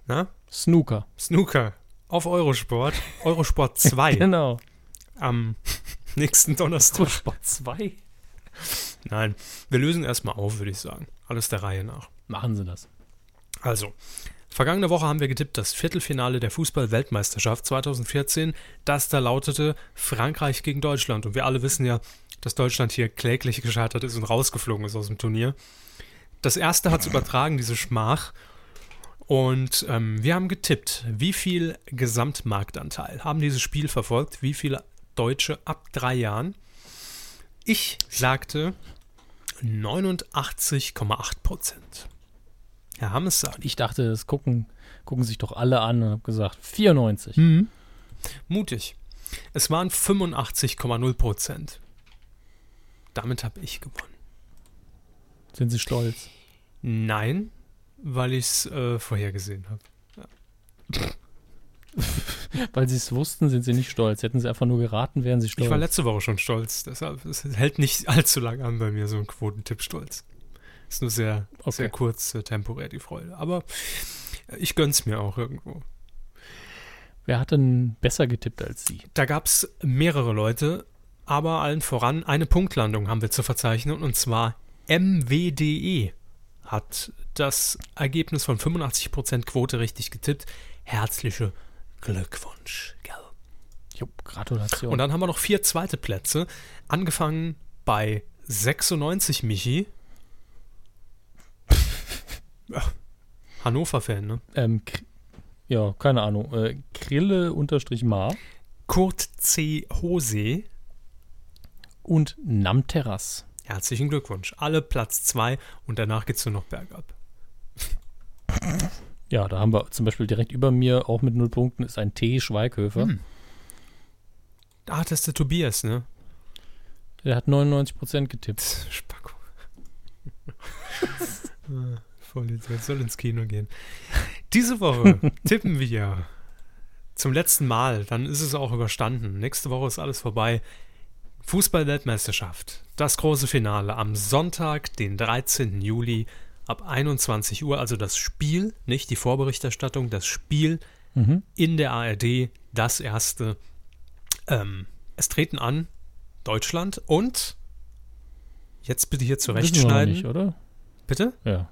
Na? Snooker. Snooker auf Eurosport. Eurosport 2 Genau. am nächsten Donnerstag. Sport 2. Nein, wir lösen erstmal auf, würde ich sagen. Alles der Reihe nach. Machen Sie das. Also, vergangene Woche haben wir getippt das Viertelfinale der Fußball-Weltmeisterschaft 2014. Das da lautete Frankreich gegen Deutschland. Und wir alle wissen ja, dass Deutschland hier kläglich gescheitert ist und rausgeflogen ist aus dem Turnier. Das erste hat es übertragen, diese Schmach. Und ähm, wir haben getippt, wie viel Gesamtmarktanteil haben dieses Spiel verfolgt, wie viele Deutsche ab drei Jahren. Ich sagte 89,8 Prozent. Herr Hammes sagt, Ich dachte, das gucken, gucken sich doch alle an und habe gesagt, 94. Hm. mutig. Es waren 85,0 Prozent. Damit habe ich gewonnen. Sind Sie stolz? Nein, weil ich es äh, vorhergesehen habe. Weil Sie es wussten, sind Sie nicht stolz. Hätten Sie einfach nur geraten, wären Sie stolz. Ich war letzte Woche schon stolz. Deshalb es hält nicht allzu lange an bei mir, so ein Quotentipp-Stolz. Ist nur sehr, Okay. sehr kurz, äh, temporär die Freude. Aber ich gönn's mir auch irgendwo. Wer hat denn besser getippt als Sie? Da gab es mehrere Leute, aber allen voran eine Punktlandung haben wir zu verzeichnen. Und zwar MWDE hat das Ergebnis von 85% Quote richtig getippt. Herzliche Glückwunsch, gell? Jo, Gratulation. Und dann haben wir noch vier zweite Plätze. Angefangen bei 96 Michi. Hannover-Fan, ne? ähm, ja, keine Ahnung. Äh, Krille unterstrich Ma Kurt C. Hose. und Namteras. Herzlichen Glückwunsch. Alle Platz 2 und danach geht's nur noch bergab. Ja, da haben wir zum Beispiel direkt über mir, auch mit null Punkten, ist ein T. Schweighöfer. Hm. Ah, das ist der Tobias, ne? Der hat 99% getippt. Spacko. Jetzt soll ins Kino gehen. Diese Woche tippen wir zum letzten Mal. Dann ist es auch überstanden. Nächste Woche ist alles vorbei. Fußball-Weltmeisterschaft. Das große Finale am Sonntag, den 13. Juli ab 21 Uhr. Also das Spiel, nicht die Vorberichterstattung, das Spiel Mhm. in der ARD. Das erste. Ähm, es treten an Deutschland und jetzt bitte hier zurechtschneiden. nicht, oder? Bitte? Ja.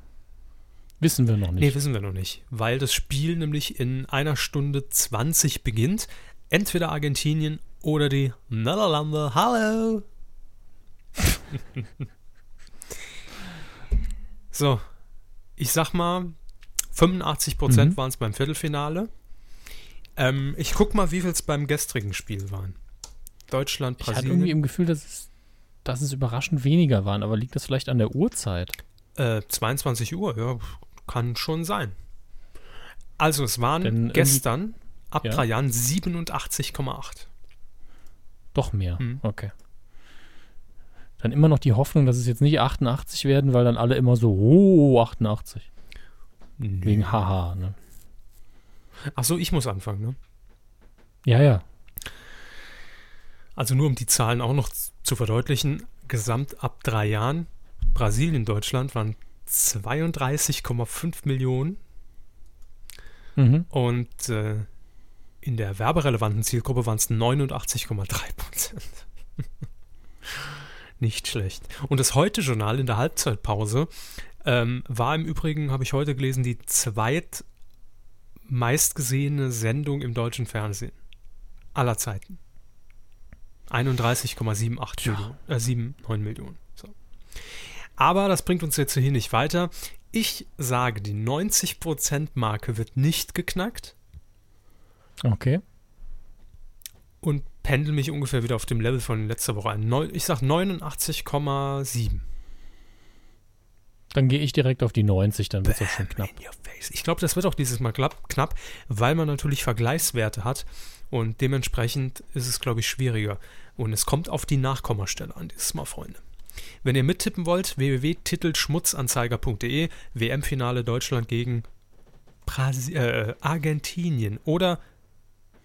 Wissen wir noch nicht. Nee, wissen wir noch nicht, weil das Spiel nämlich in einer Stunde 20 beginnt. Entweder Argentinien oder die Niederlande. Hallo! so, ich sag mal, 85 Prozent Mhm. waren es beim Viertelfinale. Ähm, ich guck mal, wie viel es beim gestrigen Spiel waren. Deutschland, ich hatte irgendwie Brasilien. im Gefühl, dass es, dass es überraschend weniger waren, aber liegt das vielleicht an der Uhrzeit? Äh, 22 Uhr, ja, kann schon sein. Also, es waren Denn gestern ab Ja. drei Jahren 87,8. Doch mehr. Mhm. Okay. Dann immer noch die Hoffnung, dass es jetzt nicht 88 werden, weil dann alle immer so, oh, 88. Wegen Haha, ne? Achso, ich muss anfangen, ne? Ja, ja. Also nur um die Zahlen auch noch zu verdeutlichen, gesamt ab drei Jahren, Brasilien, Deutschland waren 32,5 Millionen Mhm. und äh, in der werberelevanten Zielgruppe waren es 89,3 Prozent. Nicht schlecht. Und das Heute-Journal in der Halbzeitpause ähm, war im Übrigen, habe ich heute gelesen, die zweitmeistgesehene Sendung im deutschen Fernsehen aller Zeiten. 31,78 Tja. Millionen, äh, 7, 9 Millionen. Aber das bringt uns jetzt hier nicht weiter. Ich sage, die 90%-Marke wird nicht geknackt Okay. und pendel mich ungefähr wieder auf dem Level von letzter Woche ein. Ich sage 89,7. Dann gehe ich direkt auf die 90, dann wird es schon knapp. Ich glaube, das wird auch dieses Mal knapp, weil man natürlich Vergleichswerte hat und dementsprechend ist es, glaube ich, schwieriger. Und es kommt auf die Nachkommastelle an dieses Mal, Freunde. Wenn ihr mittippen wollt, www.titelschmutzanzeiger.de, WM-Finale Deutschland gegen Brasi äh, Argentinien oder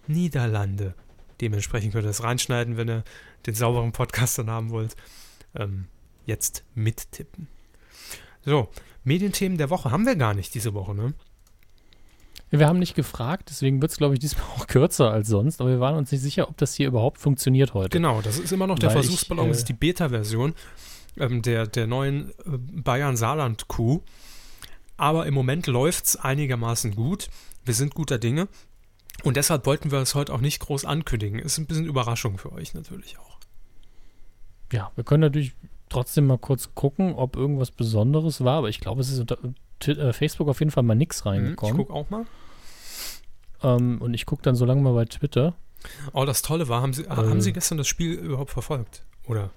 Niederlande. Dementsprechend könnt ihr das reinschneiden, wenn ihr den sauberen Podcast dann haben wollt. Ähm, jetzt mittippen. So, Medienthemen der Woche haben wir gar nicht diese Woche, ne? Wir haben nicht gefragt, deswegen wird es, glaube ich, diesmal auch kürzer als sonst, aber wir waren uns nicht sicher, ob das hier überhaupt funktioniert heute. Genau, das ist immer noch der Weil ich, Versuchsballon, das ist äh, die Beta-Version ähm, der, der neuen äh, Bayern-Saarland-Kuh. Aber im Moment läuft es einigermaßen gut. Wir sind guter Dinge. Und deshalb wollten wir es heute auch nicht groß ankündigen. Ist ein bisschen Überraschung für euch natürlich auch. Ja, wir können natürlich trotzdem mal kurz gucken, ob irgendwas Besonderes war, aber ich glaube, es ist unter Facebook auf jeden Fall mal nichts Mhm, Ich reingekommen. gucke auch mal. ähm, und ich gucke dann so lange mal bei Twitter. Oh, das Tolle war, haben Sie, Äh. haben Sie gestern das Spiel überhaupt verfolgt? Oder?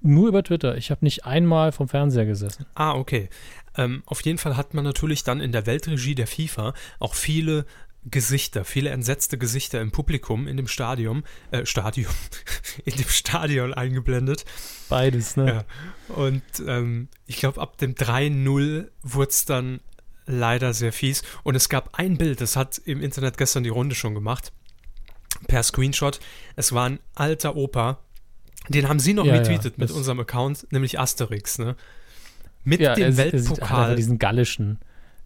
Nur über Twitter. Ich habe nicht einmal vom Fernseher gesessen. Ah, okay. Ähm, auf jeden Fall hat man natürlich dann in der Weltregie der FIFA auch viele Gesichter, viele entsetzte Gesichter im Publikum in dem Stadion, äh, Stadion, in dem Stadion eingeblendet. Beides, ne? Ja. Und ähm, ich glaube, ab dem 3-0 wurde es dann leider sehr fies. Und es gab ein Bild, das hat im Internet gestern die Runde schon gemacht, per Screenshot. Es war ein alter Opa, den haben Sie noch Ja, ja, retweetet mit das- unserem Account, nämlich Asterix, ne? Mit Ja, dem er, er sieht- er Weltpokal. einfach diesen gallischen,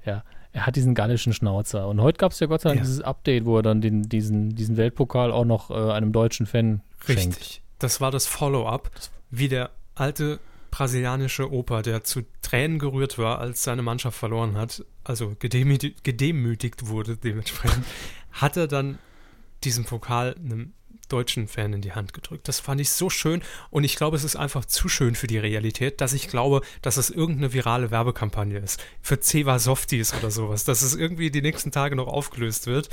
ja, er hat diesen gallischen Schnauzer. Und heute gab es ja Gott sei Dank Ja. dieses Update, wo er dann den, diesen, diesen Weltpokal auch noch äh, einem deutschen Fan schenkt. Richtig. Das war das Follow-up, wie der alte brasilianische Opa, der zu Tränen gerührt war, als seine Mannschaft verloren hat, also gedemütigt, gedemütigt wurde dementsprechend, hat er dann diesen Pokal einem deutschen Fan in die Hand gedrückt. Das fand ich so schön und ich glaube, es ist einfach zu schön für die Realität, dass ich glaube, dass es irgendeine virale Werbekampagne ist. Für Ceva Softies oder sowas, dass es irgendwie die nächsten Tage noch aufgelöst wird,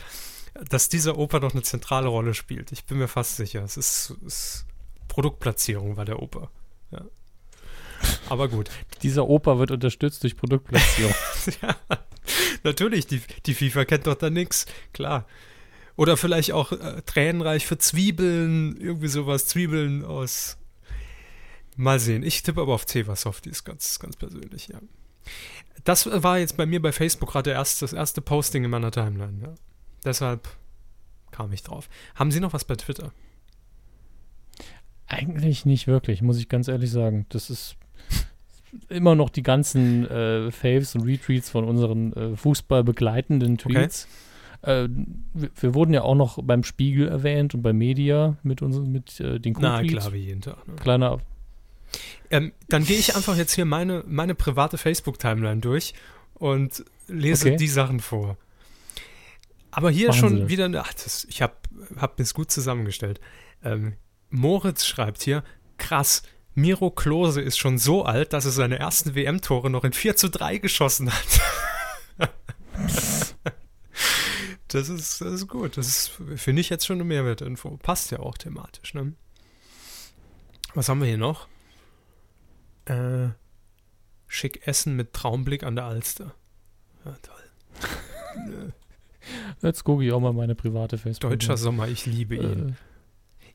dass dieser Opa noch eine zentrale Rolle spielt. Ich bin mir fast sicher. Es ist, ist Produktplatzierung war der Opa. Ja. Aber gut. Dieser Opa wird unterstützt durch Produktplatzierung. ja, natürlich, die, die FIFA kennt doch da nix, klar. Oder vielleicht auch äh, tränenreich für Zwiebeln, irgendwie sowas, Zwiebeln aus. Mal sehen. Ich tippe aber auf Ceva Softies, ganz, ganz persönlich, ja. Das war jetzt bei mir bei Facebook gerade erste, das erste Posting in meiner Timeline, ja. Deshalb kam ich drauf. Haben Sie noch was bei Twitter? Eigentlich nicht wirklich, muss ich ganz ehrlich sagen. Das ist immer noch die ganzen äh, Faves und Retweets von unseren äh, fußballbegleitenden Tweets. Äh, wir, wir wurden ja auch noch beim Spiegel erwähnt und bei Media mit, unseren, mit äh, den Na Co-Tweets. klar, wie jeden Tag. Ne? Kleiner Ähm, dann gehe ich einfach jetzt hier meine, meine private Facebook-Timeline durch und lese Okay. die Sachen vor. Aber hier Machen schon wieder, eine- ach, das, ich habe hab es gut zusammengestellt. Ähm, Moritz schreibt hier, krass, Miro Klose ist schon so alt, dass er seine ersten WM-Tore noch in 4 zu 3 geschossen hat. das, ist, das ist gut. Das ist, finde ich jetzt schon eine Mehrwertinfo. Passt ja auch thematisch, ne? Was haben wir hier noch? Äh, schick Essen mit Traumblick an der Alster. Ja, toll. Jetzt gucke ich auch mal meine private Facebook. Deutscher Sommer, ich liebe ihn. Äh,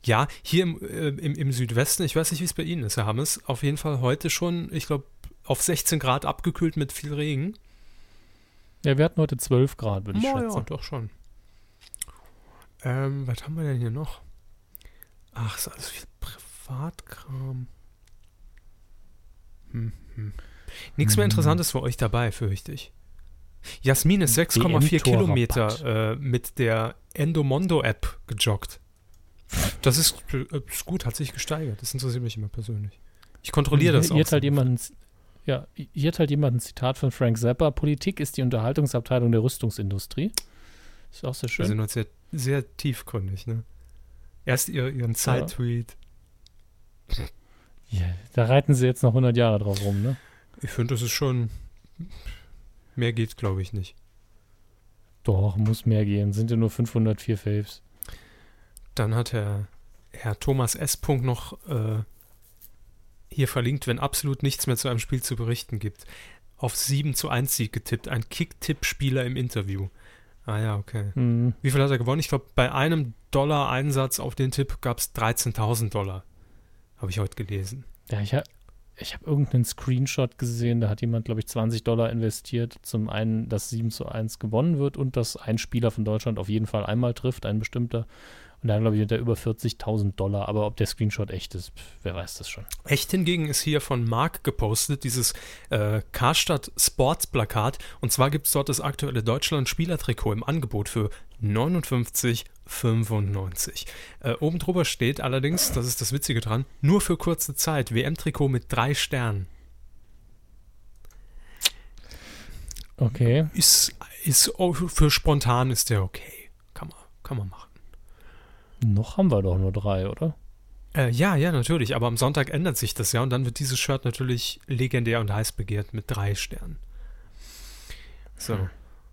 Ja, hier im, äh, im, im Südwesten, ich weiß nicht, wie es bei Ihnen ist, Herr Hammes, auf jeden Fall heute schon, ich glaube, auf 16 Grad abgekühlt mit viel Regen. Ja, wir hatten heute 12 Grad, würde ich Na schätzen. ja, doch schon. Ähm, was haben wir denn hier noch? Ach, ist alles viel Privatkram. Hm, hm. Nichts mehr Hm. Interessantes für euch dabei, fürchte ich. Jasmin ist 6,4 WM-Torrabatt. Kilometer äh, mit der Endomondo-App gejoggt. Das ist, äh, ist gut, hat sich gesteigert. Das interessiert mich immer persönlich. Ich kontrolliere das auch. Hier hat halt so. Ja, hier hat halt jemand ein Zitat von Frank Zappa. Politik ist die Unterhaltungsabteilung der Rüstungsindustrie. Ist auch sehr Wir schön. sind uns sehr, sehr tiefgründig, ne? Erst ihr, ihren Zeit-Tweet. Ja, da reiten sie jetzt noch 100 Jahre drauf rum, ne? Ich finde, das ist schon. Mehr geht, glaube ich, nicht. Doch, muss mehr gehen. Sind ja nur 504 Faves. Dann hat Herr, Herr Thomas S. Punkt noch äh, hier verlinkt, wenn absolut nichts mehr zu einem Spiel zu berichten gibt. Auf 7 zu 1 Sieg getippt. Ein Kick-Tipp-Spieler im Interview. Ah ja, okay. Hm. Wie viel hat er gewonnen? Ich glaube, bei einem Dollar-Einsatz auf den Tipp gab es 13.000 Dollar. Habe ich heute gelesen. Ja, ich habe ich hab irgendeinen Screenshot gesehen, da hat jemand, glaube ich, 20 Dollar investiert. Zum einen, dass 7 zu 1 gewonnen wird und dass ein Spieler von Deutschland auf jeden Fall einmal trifft, ein bestimmter. Und da glaube ich, hat er über 40.000 Dollar. Aber ob der Screenshot echt ist, wer weiß das schon. Echt hingegen ist hier von Marc gepostet, dieses äh, Karstadt Sports Plakat. Und zwar gibt es dort das aktuelle Deutschland-Spielertrikot im Angebot für 59,95. Äh, oben drüber steht allerdings, das ist das Witzige dran, nur für kurze Zeit. WM-Trikot mit drei Sternen. Okay. Ist, ist oh, für spontan ist der okay. Kann man, kann man machen. Noch haben wir doch nur drei, oder? Äh, ja, ja, natürlich. Aber am Sonntag ändert sich das ja und dann wird dieses Shirt natürlich legendär und heiß begehrt mit drei Sternen. So, Hm.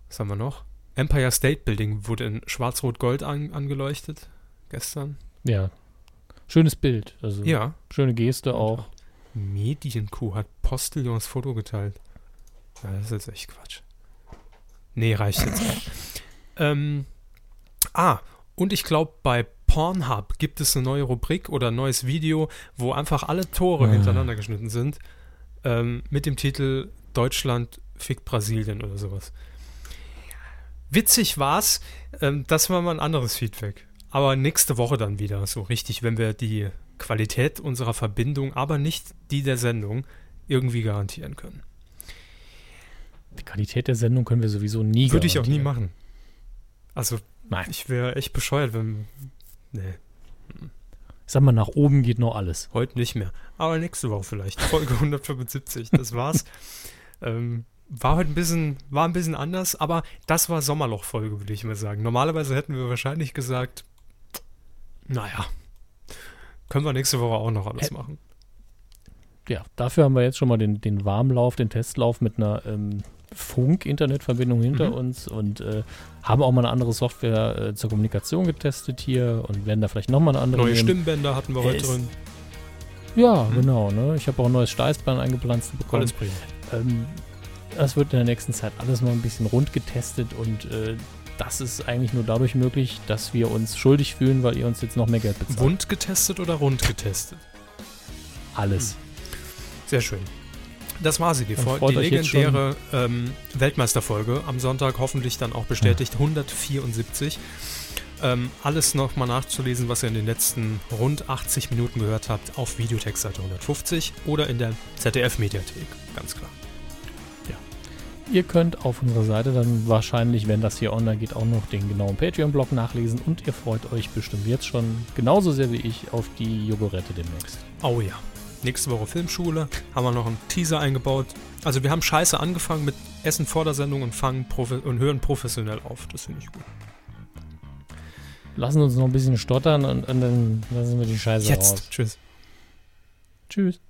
was haben wir noch? Empire State Building wurde in Schwarz-Rot-Gold an, angeleuchtet gestern. Ja. Schönes Bild. Also Ja. schöne Geste auch. Medienkuh hat Postillons Foto geteilt. Ja, das ist jetzt echt Quatsch. Nee, reicht jetzt ähm, ah, und ich glaube, bei Pornhub gibt es eine neue Rubrik oder ein neues Video, wo einfach alle Tore Ah. hintereinander geschnitten sind. Ähm, mit dem Titel Deutschland fickt Brasilien oder sowas. Witzig war's. Ähm, das war mal ein anderes Feedback. Aber nächste Woche dann wieder, so richtig, wenn wir die Qualität unserer Verbindung, aber nicht die der Sendung, irgendwie garantieren können. Die Qualität der Sendung können wir sowieso nie Würde ich auch nie garantieren. machen. Also, Nein. ich wäre echt bescheuert, wenn. Nee, Ich sag mal, nach oben geht noch alles. heute nicht mehr. Aber nächste Woche vielleicht. Folge 175. Das war's. ähm, war heute ein bisschen, war ein bisschen anders, aber das war Sommerloch-Folge, würde ich mal sagen. Normalerweise hätten wir wahrscheinlich gesagt, naja, können wir nächste Woche auch noch alles Ä- machen. Ja, dafür haben wir jetzt schon mal den, den Warmlauf, den Testlauf mit einer ähm, Funk-Internetverbindung hinter Mhm. uns und äh, haben auch mal eine andere Software äh, zur Kommunikation getestet hier und werden da vielleicht nochmal eine andere Neue nehmen. Stimmbänder hatten wir heute drin. Ja, Mhm. genau. Ne? Ich habe auch ein neues Steißbein eingepflanzt bekommen. Alles prima. Ähm, das wird in der nächsten Zeit alles noch ein bisschen rund getestet und äh, das ist eigentlich nur dadurch möglich, dass wir uns schuldig fühlen, weil ihr uns jetzt noch mehr Geld bezahlt. Wund getestet oder rund getestet? Alles. Sehr schön. Das war sie, die, die legendäre ähm, Weltmeisterfolge. Am Sonntag hoffentlich dann auch bestätigt. 174. Ähm, alles nochmal nachzulesen, was ihr in den letzten rund 80 Minuten gehört habt, auf Videotextseite 150 oder in der ZDF-Mediathek. Ganz klar. Ihr könnt auf unserer Seite dann wahrscheinlich, wenn das hier online geht, auch noch den genauen Patreon-Blog nachlesen und ihr freut euch bestimmt jetzt schon genauso sehr wie ich auf die Jogurette demnächst. Oh ja. Nächste Woche Filmschule. Haben wir noch einen Teaser eingebaut. Also wir haben scheiße angefangen mit Essen vor der Sendung und fangen und hören professionell auf. Das finde ich gut. Lassen uns noch ein bisschen stottern und, und dann lassen wir die Scheiße raus. Jetzt. Tschüss. Tschüss.